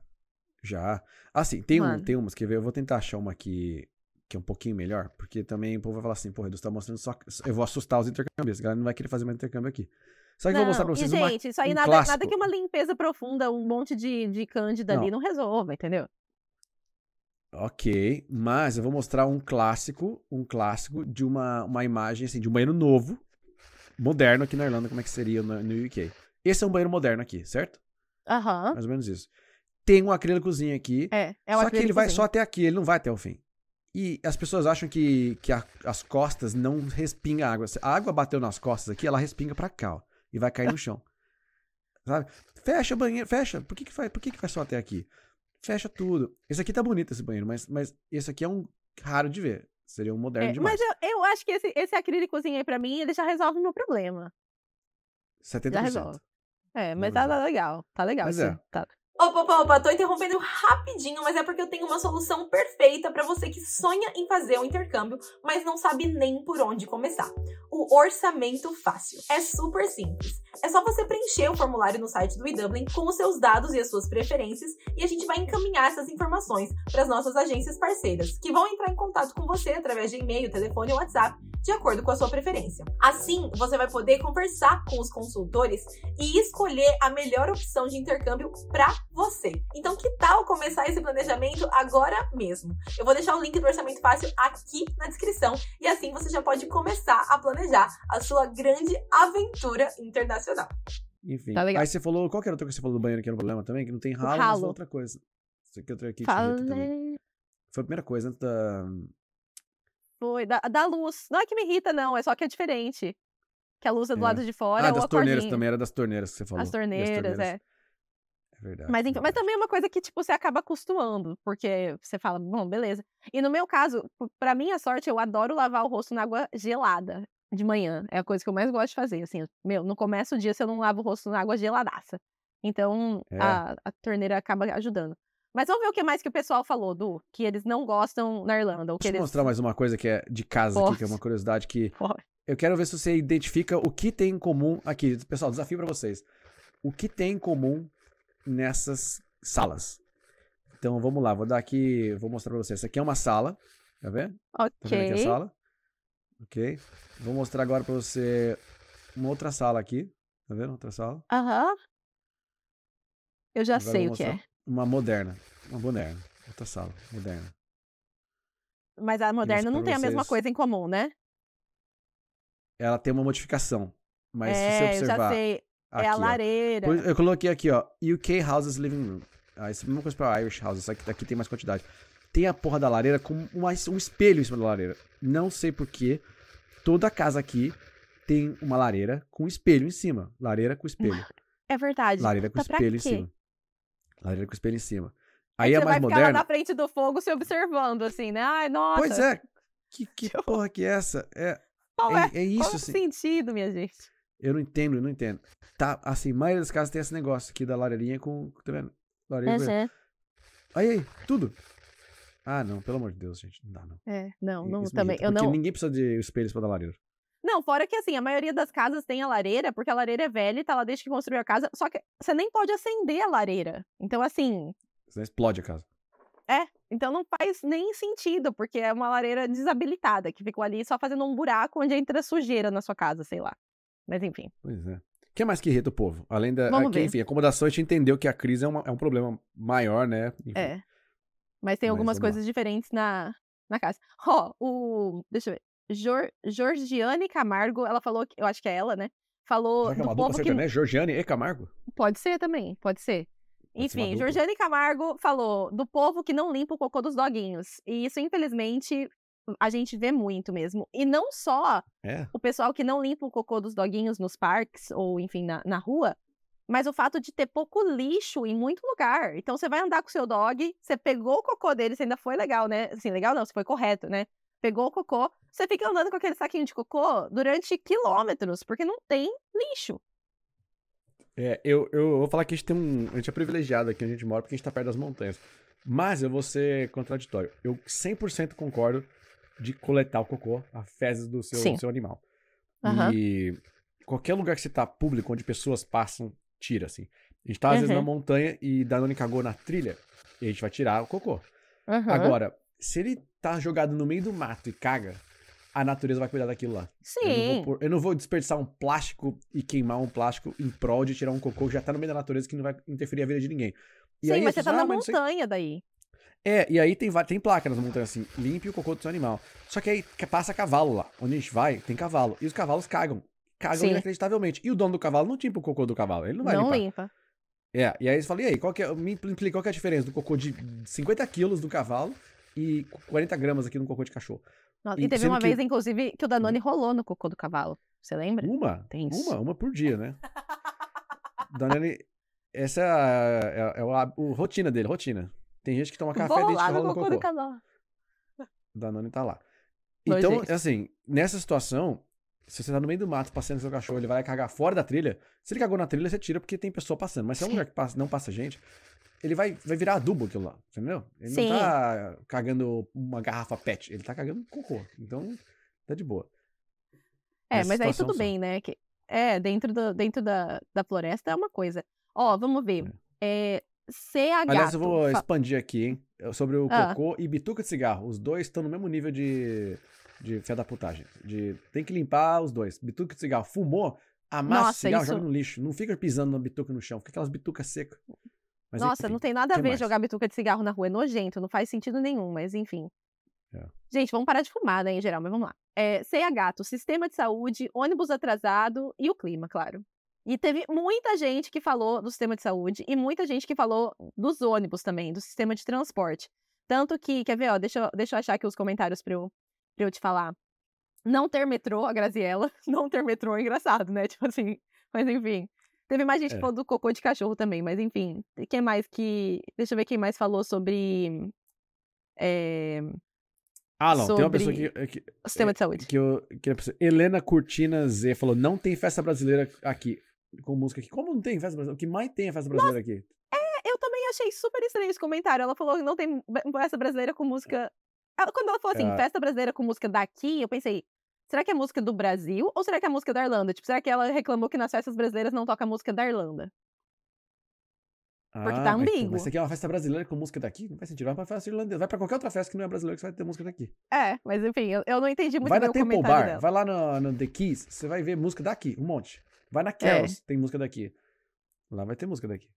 Speaker 2: Já. Assim, tem, um, tem umas, quer ver? Eu vou tentar achar uma aqui que é um pouquinho melhor, porque também o povo vai falar assim, porra, Edu, você tá mostrando só. Eu vou assustar os intercâmbios, a galera não vai querer fazer mais intercâmbio aqui. Só que eu vou mostrar pra
Speaker 1: e,
Speaker 2: vocês uma,
Speaker 1: gente, isso aí
Speaker 2: um
Speaker 1: nada,
Speaker 2: clássico.
Speaker 1: nada que uma limpeza profunda, um monte de, de cândida ali não resolva, entendeu?
Speaker 2: Ok, mas eu vou mostrar um clássico, um clássico de uma, uma imagem assim, de um banheiro novo, moderno aqui na Irlanda, como é que seria no, no UK. Esse é um banheiro moderno aqui, certo?
Speaker 1: Aham.
Speaker 2: Mais ou menos isso. Tem um acrílicozinho aqui,
Speaker 1: É, é o
Speaker 2: só que ele vai só até aqui, ele não vai até o fim. E as pessoas acham que, que a- as costas não respingam água. Se a água bateu nas costas aqui, ela respinga pra cá, ó, e vai cair no chão. Sabe? Fecha o banheiro, fecha. Por que que vai, por que que vai só até aqui? Fecha tudo. Esse aqui tá bonito, esse banheiro, mas, mas esse aqui é um raro de ver. Seria um moderno
Speaker 1: É,
Speaker 2: demais.
Speaker 1: mas eu, eu acho que esse, esse acrílicozinho aí pra mim, ele já resolve o meu problema.
Speaker 2: 70%.
Speaker 1: Já resolve. É, mas tá, tá legal. Tá legal.
Speaker 2: Mas
Speaker 1: sim,
Speaker 2: é.
Speaker 1: tá.
Speaker 3: Opa, opa, opa, tô interrompendo rapidinho, mas é porque eu tenho uma solução perfeita pra você que sonha em fazer um intercâmbio, mas não sabe nem por onde começar. O orçamento fácil. É super simples. É só você preencher o formulário no site do eDublin com os seus dados e as suas preferências e a gente vai encaminhar essas informações para as nossas agências parceiras, que vão entrar em contato com você através de e-mail, telefone ou WhatsApp, de acordo com a sua preferência. Assim, você vai poder conversar com os consultores e escolher a melhor opção de intercâmbio para você. Então, que tal começar esse planejamento agora mesmo? Eu vou deixar o link do orçamento fácil aqui na descrição e assim você já pode começar a planejar a sua grande aventura internacional.
Speaker 2: Enfim.
Speaker 1: Tá legal.
Speaker 2: Aí você falou, qual que era coisa que você falou do banheiro que era um problema também? Que não tem ralo, mas
Speaker 1: ralo.
Speaker 2: foi outra coisa. Isso aqui é outra que te irrita também.
Speaker 1: Falei.
Speaker 2: Foi a primeira coisa antes da.
Speaker 1: Foi. Da, da luz. Não é que me irrita, não. É só que é diferente. Que a luz é do
Speaker 2: É.
Speaker 1: lado de fora
Speaker 2: Ah,
Speaker 1: ou
Speaker 2: das
Speaker 1: a
Speaker 2: torneiras
Speaker 1: cordinha.
Speaker 2: também, era das torneiras que você falou.
Speaker 1: As
Speaker 2: E as
Speaker 1: torneiras, é.
Speaker 2: Verdade.
Speaker 1: Mas, enfim, mas também é uma coisa que, tipo, você acaba acostumando, porque você fala, bom, beleza. E no meu caso, p- pra minha sorte, eu adoro lavar o rosto na água gelada de manhã. É a coisa que eu mais gosto de fazer, assim. Meu, não começa o dia se eu não lavo o rosto na água geladaça. Então,
Speaker 2: É.
Speaker 1: a, a torneira acaba ajudando. Mas vamos ver o que mais que o pessoal falou, Du, que eles não gostam na Irlanda.
Speaker 2: Deixa eu
Speaker 1: eles...
Speaker 2: mostrar mais uma coisa que é de casa aqui, que é uma curiosidade que eu quero ver se você identifica o que tem em comum aqui. Pessoal, desafio pra vocês. O que tem em comum nessas salas? Então vamos lá, vou dar aqui, vou mostrar pra vocês. Essa aqui é uma sala, tá vendo? Tá vendo aqui a
Speaker 1: Ok.
Speaker 2: sala? Ok. Vou mostrar agora pra você uma outra sala aqui. Tá vendo? Outra sala.
Speaker 1: Aham. Eu já
Speaker 2: Agora
Speaker 1: sei o que é.
Speaker 2: Uma moderna. Uma moderna. Outra sala, moderna.
Speaker 1: Mas a moderna não tem a mesma
Speaker 2: vocês.
Speaker 1: coisa em comum, né?
Speaker 2: Ela tem uma modificação. Mas se você
Speaker 1: é, eu já
Speaker 2: observar.
Speaker 1: sei.
Speaker 2: Aqui,
Speaker 1: é a
Speaker 2: ó,
Speaker 1: lareira.
Speaker 2: Pois- Eu coloquei aqui, ó, UK Houses Living Room. Ah, isso é a mesma coisa pra Irish Houses, só que aqui tem mais quantidade. Tem a porra da lareira com uma- um espelho em cima da lareira. Não sei porquê. Toda casa aqui tem uma lareira com espelho em cima. Lareira com espelho.
Speaker 1: É verdade.
Speaker 2: Lareira com
Speaker 1: Tá
Speaker 2: espelho em cima. Lareira com espelho em cima.
Speaker 1: É
Speaker 2: Aí é
Speaker 1: você
Speaker 2: mais
Speaker 1: vai ficar lá
Speaker 2: moderna.
Speaker 1: na frente do fogo se observando, assim, né? Ai, nossa.
Speaker 2: Pois é. Que, que porra que é essa? É,
Speaker 1: Qual é,
Speaker 2: é, é isso,
Speaker 1: qual o
Speaker 2: assim.
Speaker 1: sentido, minha gente?
Speaker 2: Eu não entendo, eu não entendo. Tá, assim, a maioria das casas tem esse negócio aqui da lareirinha com. Tá vendo? Lareira com-
Speaker 1: Uhum.
Speaker 2: Aí, aí, tudo. Ah, não, pelo amor de Deus, gente. Não dá, não.
Speaker 1: É, não, não,
Speaker 2: Isso
Speaker 1: também.
Speaker 2: irrita,
Speaker 1: Eu não.
Speaker 2: ninguém precisa de espelhos pra dar lareira.
Speaker 1: Não, fora que assim, a maioria das casas tem a lareira, porque a lareira é velha e tá lá desde que construiu a casa. Só que você nem pode acender a lareira. Então, assim,
Speaker 2: Senão explode a casa.
Speaker 1: então não faz nem sentido, porque é uma lareira desabilitada, que ficou ali só fazendo um buraco onde entra sujeira na sua casa, sei lá. Mas enfim.
Speaker 2: Pois é. O que mais que irrita o povo? Além da.
Speaker 1: Vamos
Speaker 2: aqui,
Speaker 1: ver.
Speaker 2: enfim, acomodação, a gente entendeu que a crise é, uma- é um problema maior, né? Enfim.
Speaker 1: É. Mas tem
Speaker 2: Mas
Speaker 1: algumas
Speaker 2: lá.
Speaker 1: coisas diferentes na, na casa. Ó, o. Deixa eu ver. Jor, Georgiane Camargo, ela falou, que- eu acho que é ela, né? Falou
Speaker 2: Será que é
Speaker 1: do
Speaker 2: uma dupla
Speaker 1: povo que.
Speaker 2: sertaneja? Georgiane e Camargo?
Speaker 1: Pode ser também, pode ser.
Speaker 2: Pode
Speaker 1: Enfim. Georgiane Camargo falou do povo que não limpa o cocô dos doguinhos. E isso, infelizmente, a gente vê muito mesmo. E não só
Speaker 2: É.
Speaker 1: o pessoal que não limpa o cocô dos doguinhos nos parques ou, enfim, na, na rua, mas o fato de ter pouco lixo em muito lugar. Então, você vai andar com o seu dog, você pegou o cocô dele, você ainda foi legal, né? Assim, legal não, você foi correto, né? Pegou o cocô, você fica andando com aquele saquinho de cocô durante quilômetros, porque não tem lixo.
Speaker 2: É, eu, eu vou falar que a gente tem um. A gente é privilegiado aqui onde a gente mora porque a gente tá perto das montanhas. Mas eu vou ser contraditório. Eu 100% concordo de coletar o cocô, a fezes do seu,
Speaker 1: Sim.
Speaker 2: do seu animal.
Speaker 1: Aham.
Speaker 2: E qualquer lugar que você tá público, onde pessoas passam, tira, assim. A gente tá às vezes na
Speaker 1: Uhum.
Speaker 2: montanha e Danone cagou na trilha, e a gente vai tirar o cocô.
Speaker 1: Aham.
Speaker 2: Agora, se ele tá jogado no meio do mato e caga, a natureza vai cuidar daquilo lá. Eu não,
Speaker 1: Sim.
Speaker 2: pôr- eu não vou desperdiçar um plástico e queimar um plástico em prol de tirar um cocô que já tá no meio da natureza que não vai interferir a vida de ninguém. E
Speaker 1: Sim,
Speaker 2: aí
Speaker 1: mas
Speaker 2: as
Speaker 1: você tá na
Speaker 2: "Ah, mas não sei
Speaker 1: montanha daí.
Speaker 2: É, e aí tem, tem placa nas montanhas assim, limpe o cocô do seu animal. Só que aí passa cavalo lá. Onde a gente vai, tem cavalo. E os cavalos cagam. Cagam
Speaker 1: Sim.
Speaker 2: inacreditavelmente. E o dono do cavalo não limpa o cocô do cavalo. Ele não vai
Speaker 1: Não
Speaker 2: limpar.
Speaker 1: limpa.
Speaker 2: É, e aí eles falam, e aí, qual que é, me explica qual que é a diferença do cocô de 50 quilos do cavalo e 40 gramas aqui no cocô de cachorro?
Speaker 1: Nossa,
Speaker 2: E
Speaker 1: E teve uma
Speaker 2: que- Hum.
Speaker 1: vez, inclusive, que o Danone rolou no cocô do cavalo. Você lembra?
Speaker 2: Uma?
Speaker 1: Tenso.
Speaker 2: Uma, uma por dia, né? Danone, essa é, a, é, é a- o rotina dele, rotina. Tem gente que toma café
Speaker 1: Vou
Speaker 2: desde
Speaker 1: lá
Speaker 2: que rola no
Speaker 1: cocô do cavalo.
Speaker 2: Danone tá lá. Então, assim, nessa situação, se você tá no meio do mato passeando seu cachorro, ele vai cagar fora da trilha. Se ele cagou na trilha, você tira porque tem pessoa passando. Mas se é um lugar que passa- não passa gente, ele vai, vai virar adubo aquilo lá, entendeu? Ele
Speaker 1: Sim.
Speaker 2: não tá cagando uma garrafa pet, ele tá cagando cocô. Então, tá de boa.
Speaker 1: É, mas aí tudo
Speaker 2: só.
Speaker 1: bem, né? Que, é, dentro, do, dentro da, da floresta é uma coisa. Ó, vamos ver. É, CH.
Speaker 2: Aliás, eu vou expandir aqui, hein? Sobre o
Speaker 1: Ah.
Speaker 2: cocô e bituca de cigarro. Os dois estão no mesmo nível de, de fé da putagem. De, tem que limpar os dois. Bituca de cigarro. Fumou, amassa
Speaker 1: Nossa,
Speaker 2: o cigarro,
Speaker 1: isso-
Speaker 2: joga no lixo. Não fica pisando na bituca no chão. Fica aquelas bitucas secas. Mas,
Speaker 1: Nossa,
Speaker 2: enfim,
Speaker 1: não tem nada a ver
Speaker 2: mais?
Speaker 1: jogar bituca de cigarro na rua. É nojento, não faz sentido nenhum, mas enfim.
Speaker 2: É.
Speaker 1: Gente, vamos parar de fumar, né, em geral, mas vamos lá. É, CH, sistema de saúde, ônibus atrasado e o clima, claro. E teve muita gente que falou do sistema de saúde e muita gente que falou dos ônibus também, do sistema de transporte. Tanto que, quer ver, ó, deixa, eu- deixa eu achar aqui os comentários pra eu, pra eu te falar. Não ter metrô, a Graziella, não ter metrô é engraçado, né? Tipo assim, mas enfim. Teve mais gente
Speaker 2: É.
Speaker 1: que falou do cocô de cachorro também, mas enfim. Quem mais que. Deixa eu ver quem mais falou sobre. é,
Speaker 2: Ah, não. Tem uma pessoa
Speaker 1: sobre-
Speaker 2: que, que,
Speaker 1: o sistema de saúde.
Speaker 2: que eu. Que, Helena Cortina Z falou: não tem festa brasileira aqui. Com música aqui. Como não tem festa brasileira? O que mais tem é festa brasileira aqui?
Speaker 1: Eu também achei super estranho esse comentário. Ela falou que não tem festa brasileira com música. Ela- Quando ela falou assim,
Speaker 2: Ah.
Speaker 1: festa brasileira com música daqui, eu pensei, será que é música do Brasil ou será que é música da Irlanda? Tipo, será que ela reclamou que nas festas brasileiras não toca música da Irlanda? Porque tá
Speaker 2: Ah, pô,
Speaker 1: ambíguo.
Speaker 2: Mas isso aqui é uma festa brasileira com música daqui? Não faz sentido. Vai pra festa irlandesa. Vai pra qualquer outra festa que não é brasileira que você vai ter música daqui.
Speaker 1: É, mas enfim, eu, eu não entendi muito
Speaker 2: vai
Speaker 1: bem
Speaker 2: na
Speaker 1: o
Speaker 2: Temple
Speaker 1: comentário
Speaker 2: Bar,
Speaker 1: dela.
Speaker 2: vai lá no, no The Keys, você vai ver música daqui, um monte. Vai
Speaker 1: É.
Speaker 2: na Carols, tem música daqui. Lá vai ter música daqui.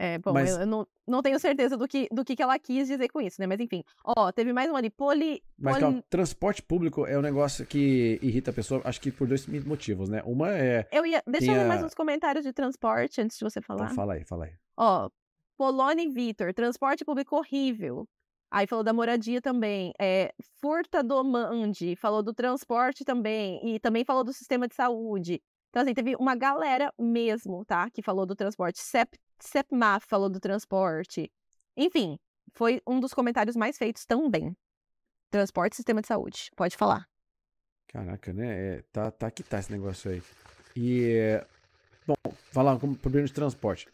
Speaker 1: É, bom,
Speaker 2: Mas-
Speaker 1: eu, eu não, não tenho certeza do que, do que, que ela quis dizer com isso, né? Mas enfim. Ó, teve mais um ali. Poli.
Speaker 2: Mas
Speaker 1: poli-
Speaker 2: calma, transporte público é um negócio que irrita a pessoa, acho que por dois motivos, né? Uma é.
Speaker 1: Eu ia. Deixa eu ler
Speaker 2: a-
Speaker 1: mais uns comentários de transporte antes de você falar.
Speaker 2: Então, fala aí, fala aí.
Speaker 1: Ó, Polone Vitor, transporte público horrível. Aí falou da moradia também. É, Furta do Mandi falou do transporte também. E também falou do sistema de saúde. Então, assim, teve uma galera mesmo, tá? Que falou do transporte. Sep, Sepmaf falou do transporte. Enfim, foi um dos comentários mais feitos também. Transporte e sistema de saúde. Pode falar.
Speaker 2: Caraca, né? É, tá, tá que tá esse negócio aí. E. é, Bom, falar como problema de transporte.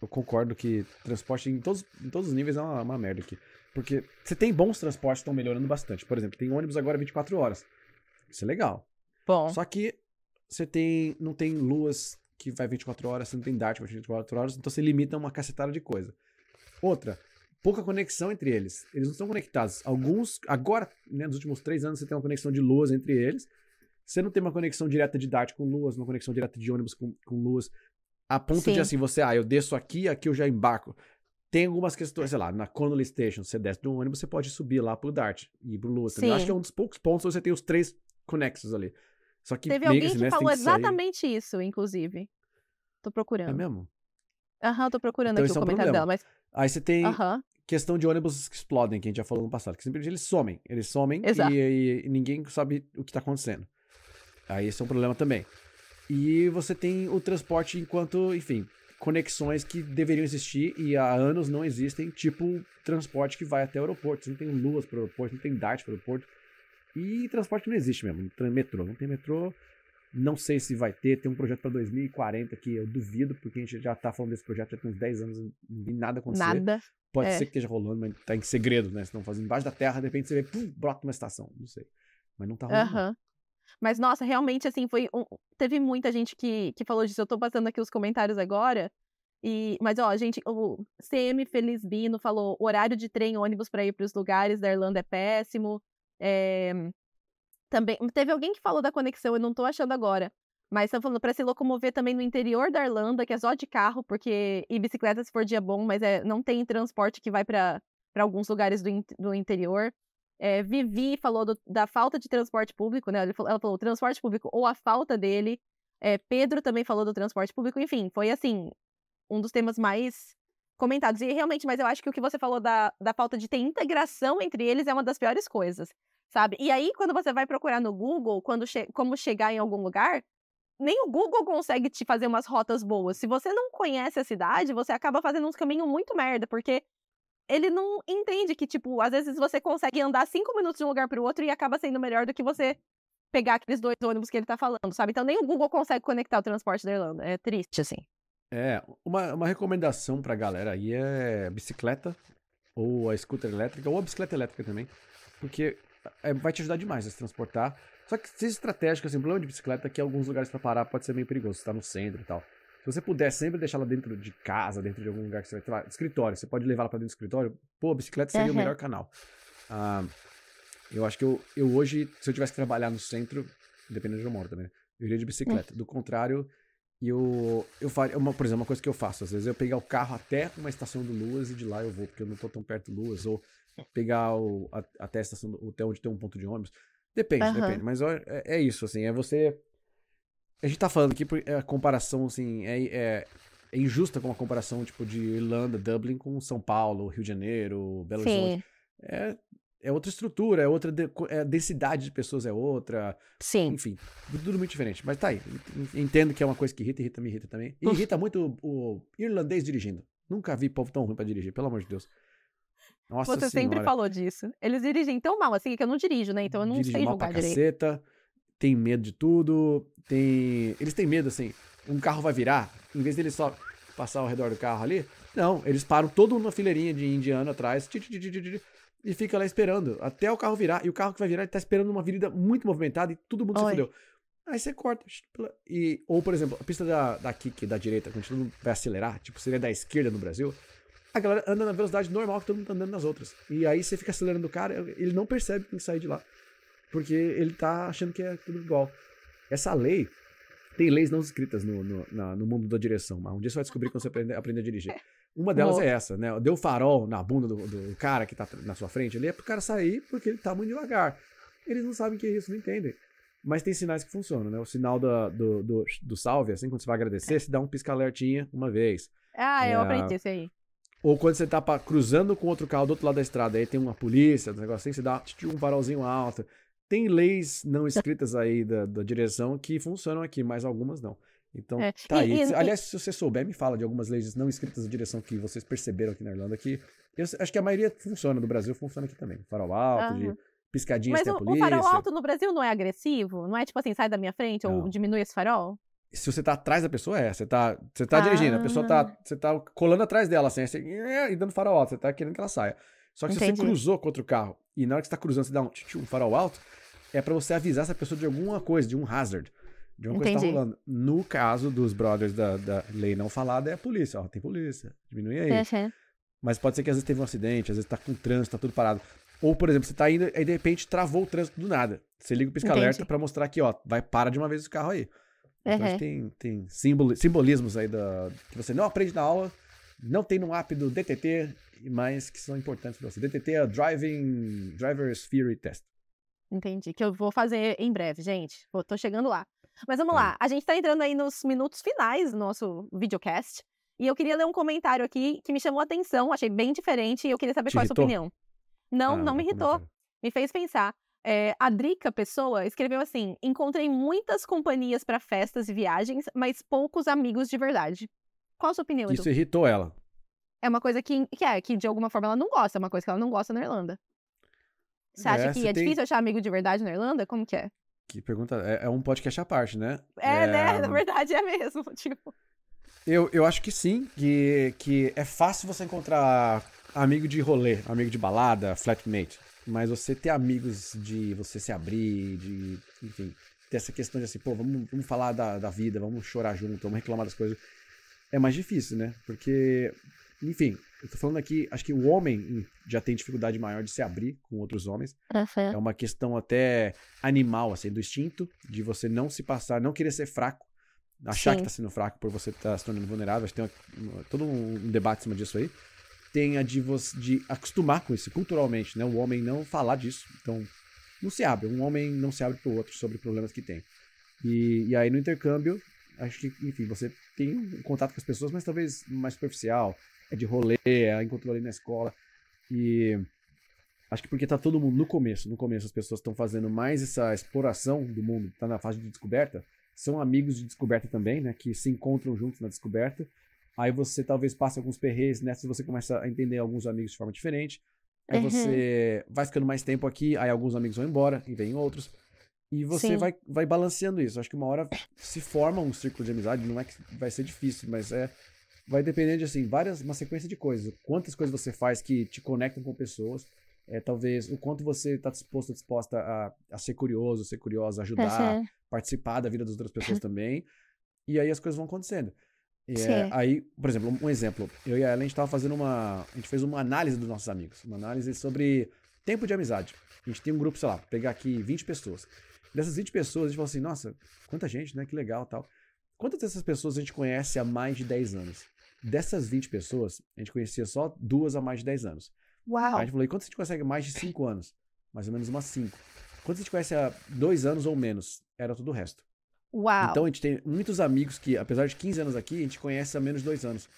Speaker 2: Eu concordo que transporte em todos, em todos os níveis é uma, uma merda aqui. Porque você tem bons transportes que estão melhorando bastante. Por exemplo, tem ônibus agora 24 horas. Isso é legal.
Speaker 1: Bom.
Speaker 2: Só que você tem. Não tem luas que vai 24 horas, você não tem Dart que vai 24 horas, então você limita uma cacetada de coisa. Outra, pouca conexão entre eles. Eles não estão conectados. Alguns, agora, né, nos últimos três anos, você tem uma conexão de luas entre eles. Você não tem uma conexão direta de Dart com luas, uma conexão direta de ônibus com, com luas. A ponto
Speaker 1: Sim.
Speaker 2: de assim, você, ah, eu desço aqui, aqui eu já embarco. Tem algumas questões, sei lá, na Connolly Station, você desce de um ônibus, você pode subir lá pro Dart e ir pro Lua também. Eu acho que é um dos poucos pontos onde você tem os três conexos ali. Só que
Speaker 1: Teve alguém
Speaker 2: esse
Speaker 1: que
Speaker 2: mestre
Speaker 1: falou
Speaker 2: tem sair.
Speaker 1: exatamente isso, inclusive. Tô
Speaker 2: É
Speaker 1: procurando.
Speaker 2: mesmo?
Speaker 1: Aham, tô procurando
Speaker 2: Então
Speaker 1: aqui o
Speaker 2: é um
Speaker 1: comentário
Speaker 2: problema.
Speaker 1: dela, mas.
Speaker 2: Aí você tem
Speaker 1: Aham.
Speaker 2: questão de ônibus que explodem, que a gente já falou no passado. Que simplesmente eles somem. Eles somem e, e- e ninguém sabe o que tá acontecendo. Aí esse é um problema também. E você tem o transporte enquanto, enfim, conexões que deveriam existir e há anos não existem, tipo transporte que vai até o aeroporto. Você não tem luas para o aeroporto, não tem DART para o aeroporto. E transporte não existe mesmo. Metrô. Não tem metrô. Não sei se vai ter. Tem um projeto para 2040 que eu duvido, porque a gente já tá falando desse projeto já tem uns 10 anos e não vi nada acontecer.
Speaker 1: Nada.
Speaker 2: Pode
Speaker 1: É.
Speaker 2: ser que esteja rolando, mas tá em segredo, né? Estão fazendo embaixo da terra, de repente você vê, pum, brota uma estação. Não sei. Mas não tá rolando.
Speaker 1: Aham. Mas, nossa, realmente, assim, foi. um- Teve muita gente que, que falou disso. Eu tô passando aqui os comentários agora. E, mas, ó, gente, o CM Felizbino falou: horário de trem e ônibus para ir para os lugares da Irlanda é péssimo. É... Também teve alguém que falou da conexão, eu não tô achando agora. Mas estão falando para se locomover também no interior da Irlanda, que é só de carro, porque e bicicleta se for dia bom, mas é, não tem transporte que vai para alguns lugares do, in, do interior. É, Vivi falou do, da falta de transporte público, né? Ela falou, ela falou transporte público ou a falta dele. É, Pedro também falou do transporte público. Enfim, foi assim um dos temas mais comentados. E realmente, mas eu acho que o que você falou da, da falta de ter integração entre eles é uma das piores coisas, sabe? E aí, quando você vai procurar no Google quando che como chegar em algum lugar, nem o Google consegue te fazer umas rotas boas. Se você não conhece a cidade, você acaba fazendo uns caminhos muito merda, porque ele não entende que, tipo, às vezes você consegue andar cinco minutos de um lugar para o outro e acaba sendo melhor do que você pegar aqueles dois ônibus que ele tá falando, sabe? Então nem o Google consegue conectar o transporte da Irlanda. É triste, assim.
Speaker 2: É, uma, uma recomendação pra galera aí é bicicleta, ou a scooter elétrica, ou a bicicleta elétrica também, porque é, vai te ajudar demais a se transportar. Só que seja estratégico, assim, o problema de bicicleta é que alguns lugares para parar pode ser meio perigoso, você tá no centro e tal. Se você puder sempre deixar ela dentro de casa, dentro de algum lugar que você vai ter escritório, você pode levar ela pra dentro do escritório, pô, a bicicleta seria uhum. o melhor canal. Ah, eu acho que eu, eu hoje, se eu tivesse que trabalhar no centro, dependendo de onde eu moro também, eu iria de bicicleta. Uhum. Do contrário, eu, eu faria, uma, por exemplo, uma coisa que eu faço, às vezes eu pegar o carro até uma estação do Luas e de lá eu vou, porque eu não tô tão perto do Luas, ou pegar o, a, até a estação, até onde tem um ponto de ônibus. Depende, uhum. depende. Mas é, é, isso, assim, é você. A gente tá falando aqui, a comparação, assim, é, é, é, injusta com a comparação, tipo, de Irlanda, Dublin com São Paulo, Rio de Janeiro, Belo Horizonte. É, é outra estrutura, é outra. De, é, a densidade de pessoas é outra.
Speaker 1: Sim.
Speaker 2: Enfim, tudo muito diferente. Mas tá aí. Entendo que é uma coisa que irrita, irrita, me irrita também. E irrita muito o, o irlandês dirigindo. Nunca vi povo tão ruim pra dirigir, pelo amor de Deus.
Speaker 1: Nossa Você senhora. sempre falou disso. Eles dirigem tão mal assim que eu não dirijo, né? Então eu não Dirige sei mal julgar pra direito. Caceta,
Speaker 2: tem medo de tudo, tem... Eles têm medo, assim, um carro vai virar, em vez deles só passar ao redor do carro ali, não, eles param todo uma fileirinha de indiano atrás, e fica lá esperando até o carro virar, e o carro que vai virar, ele tá esperando uma avenida muito movimentada e todo mundo Oi. se fudeu. Aí você corta. E, ou, por exemplo, a pista da, da kick da direita, quando todo mundo vai acelerar, tipo, seria da esquerda no Brasil, a galera anda na velocidade normal que todo mundo tá andando nas outras. E aí você fica acelerando o cara, ele não percebe que tem que sair de lá. Porque ele tá achando que é tudo igual. Essa lei, tem leis não escritas no, no, na, no mundo da direção, mas um dia você vai descobrir quando você aprender, aprender a dirigir. Uma delas é essa, né? Deu farol na bunda do, do, cara que tá na sua frente ali, é pro cara sair porque ele tá muito devagar. Eles não sabem que é isso, não entendem. Mas tem sinais que funcionam, né? O sinal do, do, do, do salve, assim, quando você vai agradecer, se dá um pisca-alertinha uma vez.
Speaker 1: Ah, eu é, aprendi isso aí.
Speaker 2: Ou quando você tá pra, cruzando com outro carro do outro lado da estrada, aí tem uma polícia, um negócio assim, você dá um farolzinho alto. Tem leis não escritas aí da, da direção que funcionam aqui, mas algumas não. Então, é. tá e, aí. E, Aliás, se você souber, me fala de algumas leis não escritas da direção que vocês perceberam aqui na Irlanda, que eu acho que a maioria funciona. No Brasil funciona aqui também. Farol alto, uhum. de piscadinhas
Speaker 1: Mas
Speaker 2: tem a polícia.
Speaker 1: o farol alto no Brasil não é agressivo? Não é tipo assim, sai da minha frente não. ou diminui esse farol?
Speaker 2: se você tá atrás da pessoa, é. Você tá, você tá ah. dirigindo, a pessoa tá, você tá colando atrás dela, assim, assim, e dando farol alto, você tá querendo que ela saia. Só que Entendi. se você cruzou contra o carro e na hora que você tá cruzando, você dá um, um farol alto, é para você avisar essa pessoa de alguma coisa, de um hazard, de uma Entendi. coisa que tá rolando. No caso dos brothers da, da lei não falada, é a polícia. Ó, tem polícia, diminui aí. Uhum. Mas pode ser que às vezes teve um acidente, às vezes tá com trânsito, tá tudo parado. Ou, por exemplo, você tá indo, aí de repente travou o trânsito do nada. Você liga o pisca-alerta para mostrar que, ó, vai, para de uma vez o carro aí. Então, uhum. tem, tem simbolismos aí da, que você não aprende na aula, não tem no app do DTT, mas que são importantes para você. DTT é Driving Driver's Theory Test.
Speaker 1: Entendi. Que eu vou fazer em breve, gente. Tô chegando lá. Mas vamos lá. A gente tá entrando aí nos minutos finais do nosso videocast. E eu queria ler um comentário aqui que me chamou a atenção, achei bem diferente e eu queria saber Te qual é a sua opinião. Não, ah, não me irritou. Me fez pensar. É, a Drica Pessoa escreveu assim: Encontrei muitas companhias para festas e viagens, mas poucos amigos de verdade. Qual a sua opinião,
Speaker 2: Edu? Isso irritou ela.
Speaker 1: É uma coisa que, que é, que de alguma forma ela não gosta, é uma coisa que ela não gosta na Irlanda. Você acha é, que é tem... difícil achar amigo de verdade na Irlanda? Como que é?
Speaker 2: Que pergunta. É, é um podcast à parte, né?
Speaker 1: É, né? Na verdade é mesmo. Tipo.
Speaker 2: Eu, eu acho que sim, que, que é fácil você encontrar amigo de rolê, amigo de balada, flatmate. Mas você ter amigos de você se abrir, de, enfim, ter essa questão de assim, pô, vamos, vamos falar da, da vida, vamos chorar junto, vamos reclamar das coisas. é mais difícil, né? Porque, enfim, eu tô falando aqui, acho que o homem já tem dificuldade maior de se abrir com outros homens.
Speaker 1: Uhum.
Speaker 2: É uma questão até animal, assim, do instinto, de você não se passar, não querer ser fraco, achar
Speaker 1: Sim.
Speaker 2: que tá sendo fraco por você estar se tornando vulnerável. Acho que tem uma- todo um debate em cima disso aí. Tem a de, você, de acostumar com isso, culturalmente, né? O homem não falar disso. Então, não se abre. Um homem não se abre pro outro sobre problemas que tem. E, e aí, no intercâmbio, acho que, enfim, você tem um contato com as pessoas, mas talvez mais superficial. De rolê, é encontrou ali na escola. E acho que porque tá todo mundo no começo, no começo as pessoas estão fazendo mais essa exploração do mundo, tá na fase de descoberta, são amigos de descoberta também, né, que se encontram juntos na descoberta. Aí você talvez passe alguns perreios, nessa você começa a entender alguns amigos de forma diferente. Aí
Speaker 1: Uhum.
Speaker 2: você vai ficando mais tempo aqui, aí alguns amigos vão embora e vem outros. E você
Speaker 1: Sim.
Speaker 2: vai, vai balanceando isso. Acho que uma hora se forma um círculo de amizade, não é que vai ser difícil, mas é vai depender de assim, várias uma sequência de coisas. Quantas coisas você faz que te conectam com pessoas, é talvez o quanto você está disposto, disposta a, a ser curioso, ser curiosa, ajudar,
Speaker 1: Uhum.
Speaker 2: participar da vida das outras pessoas também. E aí as coisas vão acontecendo. É, aí, por exemplo, um exemplo. Eu e a Ellen, a gente tava fazendo uma. A gente fez uma análise dos nossos amigos. Uma análise sobre tempo de amizade. A gente tem um grupo, sei lá, pegar aqui 20 pessoas. Dessas 20 pessoas, a gente falou assim, nossa, quanta gente, né? Que legal tal. Quantas dessas pessoas a gente conhece há mais de 10 anos? Dessas 20 pessoas, a gente conhecia só duas há mais de 10 anos.
Speaker 1: Uau.
Speaker 2: Aí a gente falou, e quantas a gente consegue há mais de 5 anos? Mais ou menos umas 5. Quantas a gente conhece há 2 anos ou menos? Era tudo o resto.
Speaker 1: Uau.
Speaker 2: Então a gente tem muitos amigos que, apesar de 15 anos aqui, a gente conhece há menos de 2 anos.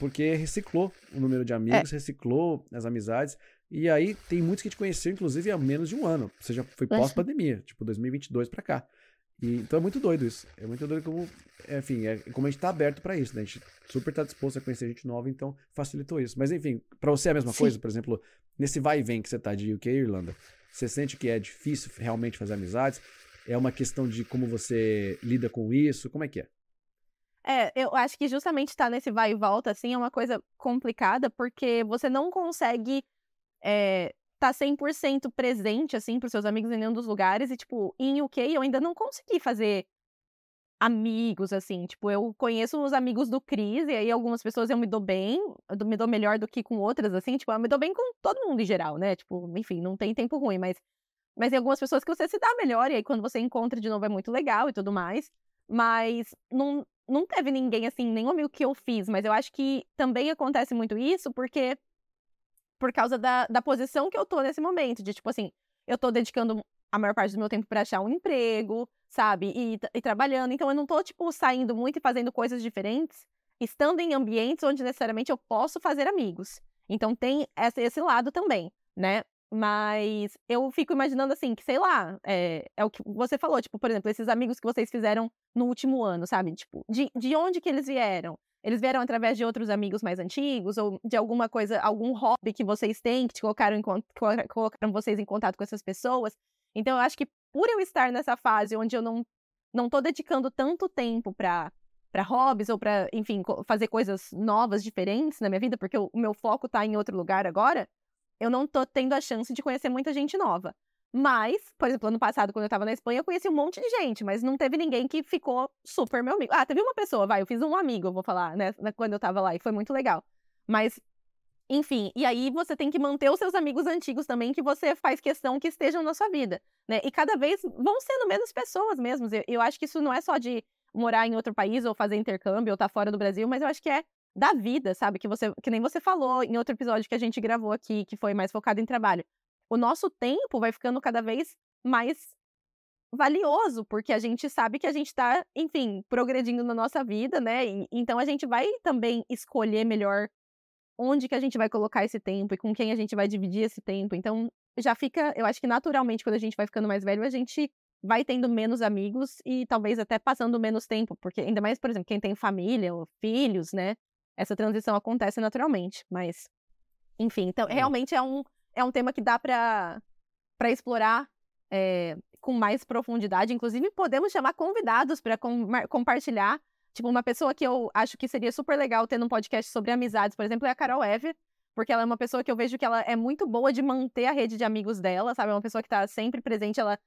Speaker 2: Porque reciclou o número de amigos, reciclou as amizades. E aí tem muitos que a gente conheceu, inclusive, há menos de um ano. Ou seja, foi pós-pandemia, tipo 2022 pra cá. E, então é muito doido isso. É muito doido como, enfim, é como a gente tá aberto pra isso, né? A gente super tá disposto a conhecer gente nova, então facilitou isso. Mas enfim, pra você é a mesma
Speaker 1: Sim.
Speaker 2: coisa? Por exemplo, nesse vai e vem que você tá de UK e Irlanda, você sente que é difícil realmente fazer amizades? É uma questão de como você lida com isso? Como é que é?
Speaker 1: É, eu acho que justamente estar nesse vai e volta, assim, é uma coisa complicada, porque você não consegue é, tá 100% presente, assim, pros seus amigos em nenhum dos lugares. E, tipo, em UK eu ainda não consegui fazer amigos, assim. Tipo, eu conheço os amigos do Cris, e aí algumas pessoas eu me dou bem, eu me dou melhor do que com outras, assim. Tipo, eu me dou bem com todo mundo em geral, né? Tipo, enfim, não tem tempo ruim, mas... Mas tem algumas pessoas que você se dá melhor, e aí quando você encontra de novo é muito legal e tudo mais. Mas não, não teve ninguém, assim, nenhum amigo que eu fiz, mas eu acho que também acontece muito isso porque por causa da, da posição que eu tô nesse momento, de tipo assim, eu tô dedicando a maior parte do meu tempo pra achar um emprego, sabe? E, e trabalhando, então eu não tô, tipo, saindo muito e fazendo coisas diferentes, estando em ambientes onde necessariamente eu posso fazer amigos. Então tem esse, esse lado também, né? Mas eu fico imaginando assim, que sei lá, é, é o que você falou, tipo, por exemplo, esses amigos que vocês fizeram no último ano, sabe? Tipo, de, de onde que eles vieram? Eles vieram através de outros amigos mais antigos ou de alguma coisa, algum hobby que vocês têm que te colocaram, em, colocaram vocês em contato com essas pessoas. Então eu acho que por eu estar nessa fase onde eu não não tô dedicando tanto tempo pra para hobbies ou pra, enfim, fazer coisas novas, diferentes na minha vida, porque o, meu foco tá em outro lugar agora, eu não tô tendo a chance de conhecer muita gente nova. Mas, por exemplo, ano passado, quando eu tava na Espanha, eu conheci um monte de gente, mas não teve ninguém que ficou super meu amigo. Ah, teve uma pessoa, vai, eu fiz um amigo, eu vou falar, né, quando eu tava lá, e foi muito legal. Mas, enfim, e aí você tem que manter os seus amigos antigos também, que você faz questão que estejam na sua vida, né? E cada vez vão sendo menos pessoas mesmo. Eu, eu acho que isso não é só de morar em outro país ou fazer intercâmbio ou estar fora do Brasil, mas eu acho que é da vida, sabe? Que você, que nem você falou em outro episódio que a gente gravou aqui, que foi mais focado em trabalho. O nosso tempo vai ficando cada vez mais valioso, porque a gente sabe que a gente tá, enfim, progredindo na nossa vida, né? E, então a gente vai também escolher melhor onde que a gente vai colocar esse tempo e com quem a gente vai dividir esse tempo. Então já fica, eu acho que naturalmente quando a gente vai ficando mais velho, a gente vai tendo menos amigos e talvez até passando menos tempo, porque ainda mais, por exemplo, quem tem família ou filhos, né? Essa transição acontece naturalmente, mas enfim, então
Speaker 2: É.
Speaker 1: realmente é um é um tema que dá para para explorar é, com mais profundidade. Inclusive, podemos chamar convidados para compartilhar. Tipo, uma pessoa que eu acho que seria super legal ter num podcast sobre amizades, por exemplo, é a Carol Eve, porque ela é uma pessoa que eu vejo que ela é muito boa de manter a rede de amigos dela, sabe? É uma pessoa que tá sempre presente, ela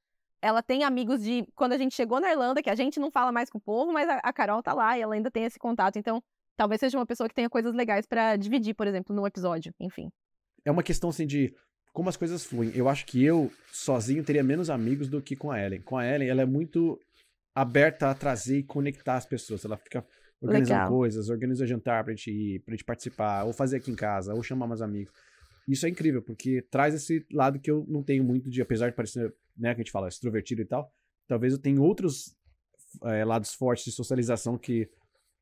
Speaker 1: ela tem amigos de quando a gente chegou na Irlanda, que a gente não fala mais com o povo, mas a, Carol tá lá e ela ainda tem esse contato. Então, talvez seja uma pessoa que tenha coisas legais pra dividir, por exemplo, num episódio, enfim.
Speaker 2: É uma questão assim de como as coisas fluem. Eu acho que eu, sozinho, teria menos amigos do que com a Ellen. Com a Ellen, ela é muito aberta a trazer e conectar as pessoas. Ela fica organizando
Speaker 1: Legal.
Speaker 2: coisas, organiza jantar pra gente ir, pra gente participar, ou fazer aqui em casa, ou chamar mais amigos. Isso é incrível, porque traz esse lado que eu não tenho muito de, apesar de parecer, né, que a gente fala, extrovertido e tal, talvez eu tenha outros eh, lados fortes de socialização que,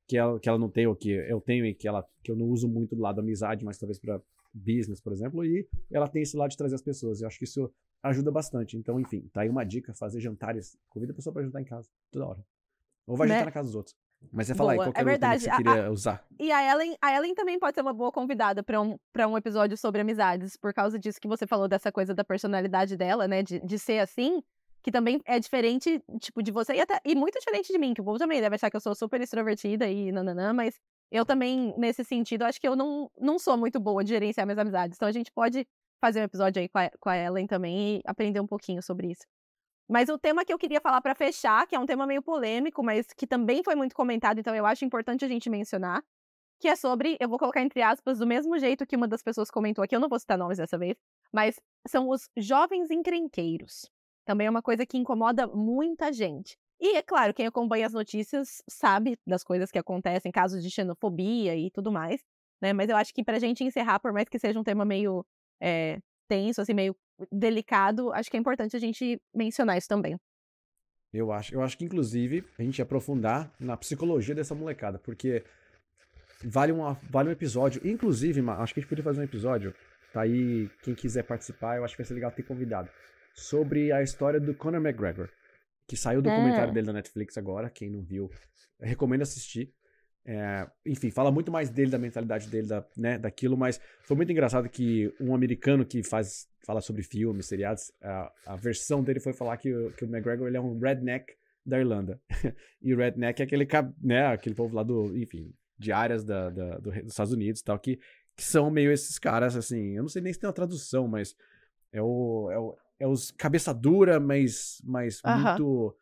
Speaker 2: que, ela, que ela não tem, ou que eu tenho e que, ela, que eu não uso muito do lado da amizade, mas talvez pra business, por exemplo, e ela tem esse lado de trazer as pessoas. Eu acho que isso ajuda bastante. Então, enfim, tá aí uma dica, fazer jantares, convida a pessoa pra jantar em casa, toda hora. Ou vai
Speaker 1: Né?
Speaker 2: jantar na casa dos outros. Mas você fala aí,
Speaker 1: Boa,
Speaker 2: qualquer
Speaker 1: é
Speaker 2: outro tema que
Speaker 1: verdade.
Speaker 2: você
Speaker 1: A-
Speaker 2: queria usar.
Speaker 1: E a Ellen, a Ellen também pode ser uma boa convidada pra um, pra um episódio sobre amizades, por causa disso que você falou dessa coisa da personalidade dela, né? De, de ser assim, que também é diferente, tipo, de você e, até, e muito diferente de mim, que o povo também deve achar que eu sou super extrovertida e nananã, mas eu também, nesse sentido, acho que eu não, não sou muito boa de gerenciar minhas amizades. Então a gente pode fazer um episódio aí com a, com a Ellen também e aprender um pouquinho sobre isso. Mas o tema que eu queria falar pra fechar, que é um tema meio polêmico, mas que também foi muito comentado, então eu acho importante a gente mencionar, que é sobre, eu vou colocar entre aspas, do mesmo jeito que uma das pessoas comentou aqui, eu não vou citar nomes dessa vez, mas são os jovens encrenqueiros. Também é uma coisa que incomoda muita gente. E, é claro, quem acompanha as notícias sabe das coisas que acontecem, casos de xenofobia e tudo mais, né? Mas eu acho que pra gente encerrar, por mais que seja um tema meio é, tenso, assim, meio delicado, acho que é importante a gente mencionar isso também.
Speaker 2: Eu acho, eu acho que, inclusive, a gente aprofundar na psicologia dessa molecada, porque vale, uma, vale um episódio. Inclusive, acho que a gente podia fazer um episódio. Tá aí, quem quiser participar, eu acho que vai ser legal ter convidado. Sobre a história do Conor McGregor. Que saiu o documentário
Speaker 1: Ah.
Speaker 2: dele na Netflix agora. Quem não viu, recomendo assistir. É, enfim, fala muito mais dele, da mentalidade dele, da, né, daquilo, mas foi muito engraçado que um americano que faz fala sobre filmes, seriados, a, a versão dele foi falar que, o- que o McGregor ele é um redneck da Irlanda. e o redneck é aquele, né, aquele povo lá do, enfim, de áreas da, da- do dos Estados Unidos e tal, que, que são meio esses caras, assim, eu não sei nem se tem uma tradução, mas é o, é, o- é os cabeça dura, mas, mas
Speaker 1: Aham.
Speaker 2: muito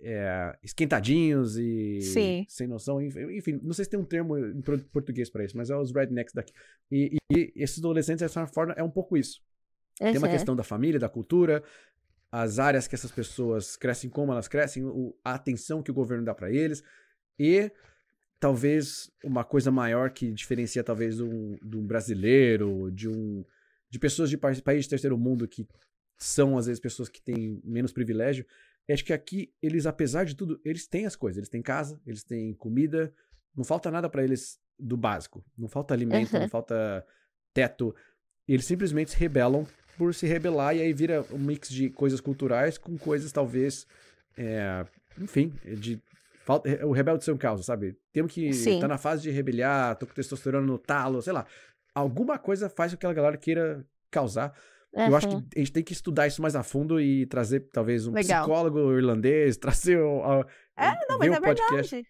Speaker 2: é, esquentadinhos e
Speaker 1: Sim.
Speaker 2: sem noção. Enfim, não sei se tem um termo em português pra isso, mas é os rednecks daqui. E, e- esses adolescentes, de certa forma, é um pouco isso. Tem uma questão da família, da cultura, as áreas que essas pessoas crescem, como elas crescem, o- a atenção que o governo dá pra eles e talvez uma coisa maior que diferencia talvez um, de um brasileiro, de um de pessoas de pa- países de terceiro mundo que são às vezes pessoas que têm menos privilégio. É de que aqui eles, apesar de tudo, eles têm as coisas. Eles têm casa, eles têm comida, não falta nada pra eles do básico. Não falta alimento,
Speaker 1: Uhum.
Speaker 2: não falta teto. Eles simplesmente se rebelam por se rebelar e aí vira um mix de coisas culturais com coisas talvez, é, enfim, de falta, é, o rebelde ser um causa, sabe? Temos que
Speaker 1: Sim.
Speaker 2: tá na fase de rebeliar, tô com testosterona no talo, sei lá. Alguma coisa faz com que aquela galera queira causar. Eu acho que
Speaker 1: Uhum.
Speaker 2: a gente tem que estudar isso mais a fundo e trazer talvez um
Speaker 1: Legal.
Speaker 2: psicólogo irlandês, trazer o, a,
Speaker 1: É, não, mas
Speaker 2: um
Speaker 1: é
Speaker 2: podcast.
Speaker 1: verdade.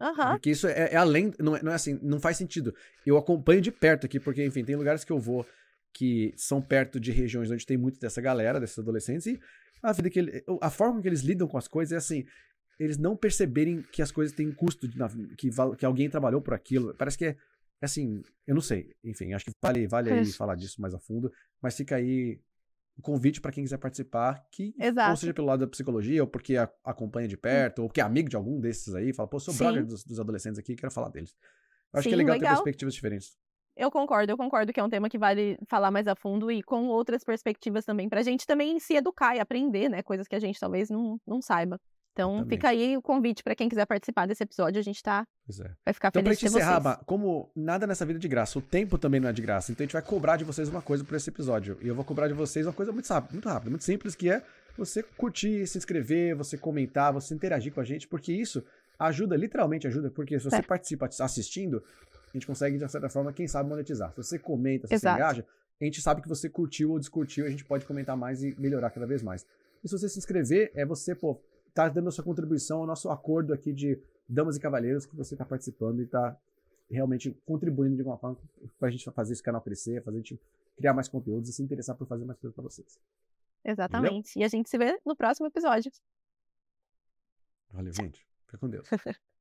Speaker 1: Aham.
Speaker 2: Porque isso é, é além, não é, não é assim, não faz sentido. Eu acompanho de perto aqui, porque, enfim, tem lugares que eu vou que são perto de regiões onde tem muito dessa galera, desses adolescentes, e a vida que ele, a forma que eles lidam com as coisas é assim, eles não perceberem que as coisas têm custo, de, que, que alguém trabalhou por aquilo. Parece que é, é assim, eu não sei. Enfim, acho que vale, vale aí falar disso mais a fundo, mas fica aí o convite para quem quiser participar, que
Speaker 1: Exato. Hum.
Speaker 2: ou seja pelo lado da psicologia, ou porque a- acompanha de perto, ou porque é amigo de algum desses aí, fala, pô, sou
Speaker 1: Sim.
Speaker 2: brother dos, dos adolescentes aqui, quero falar deles. Eu acho que é
Speaker 1: Sim,
Speaker 2: legal, ter
Speaker 1: legal.
Speaker 2: perspectivas diferentes.
Speaker 1: Eu concordo, eu concordo que é um tema que vale falar mais a fundo e com outras perspectivas também, pra gente também se educar e aprender, né? Coisas que a gente talvez não, não saiba. Então
Speaker 2: Exatamente.
Speaker 1: fica aí o convite pra quem quiser participar desse episódio, a gente tá,
Speaker 2: é.
Speaker 1: vai ficar
Speaker 2: Então,
Speaker 1: feliz de ter
Speaker 2: encerrar,
Speaker 1: vocês.
Speaker 2: Ba, como nada nessa vida é de graça, o tempo também não é de graça, então a gente vai cobrar de vocês uma coisa por esse episódio. E eu vou cobrar de vocês uma coisa muito rápida, muito rápida, muito simples, que é você curtir, se inscrever, você comentar, você interagir com a gente, porque isso ajuda, literalmente ajuda, porque se você
Speaker 1: É.
Speaker 2: participa assistindo, a gente consegue, de certa forma, quem sabe monetizar. Se você comenta, se
Speaker 1: Exato.
Speaker 2: você engaja, a gente sabe que você curtiu ou descurtiu, a gente pode comentar mais e melhorar cada vez mais. E se você se inscrever, é você, pô, tá dando a sua contribuição ao nosso acordo aqui de damas e cavalheiros que você tá participando e tá realmente contribuindo de alguma forma pra gente fazer esse canal crescer, fazer a gente criar mais conteúdos e se interessar por fazer mais coisas pra vocês.
Speaker 1: Exatamente. E a gente se vê no próximo episódio.
Speaker 2: Valeu, gente. Fica com Deus.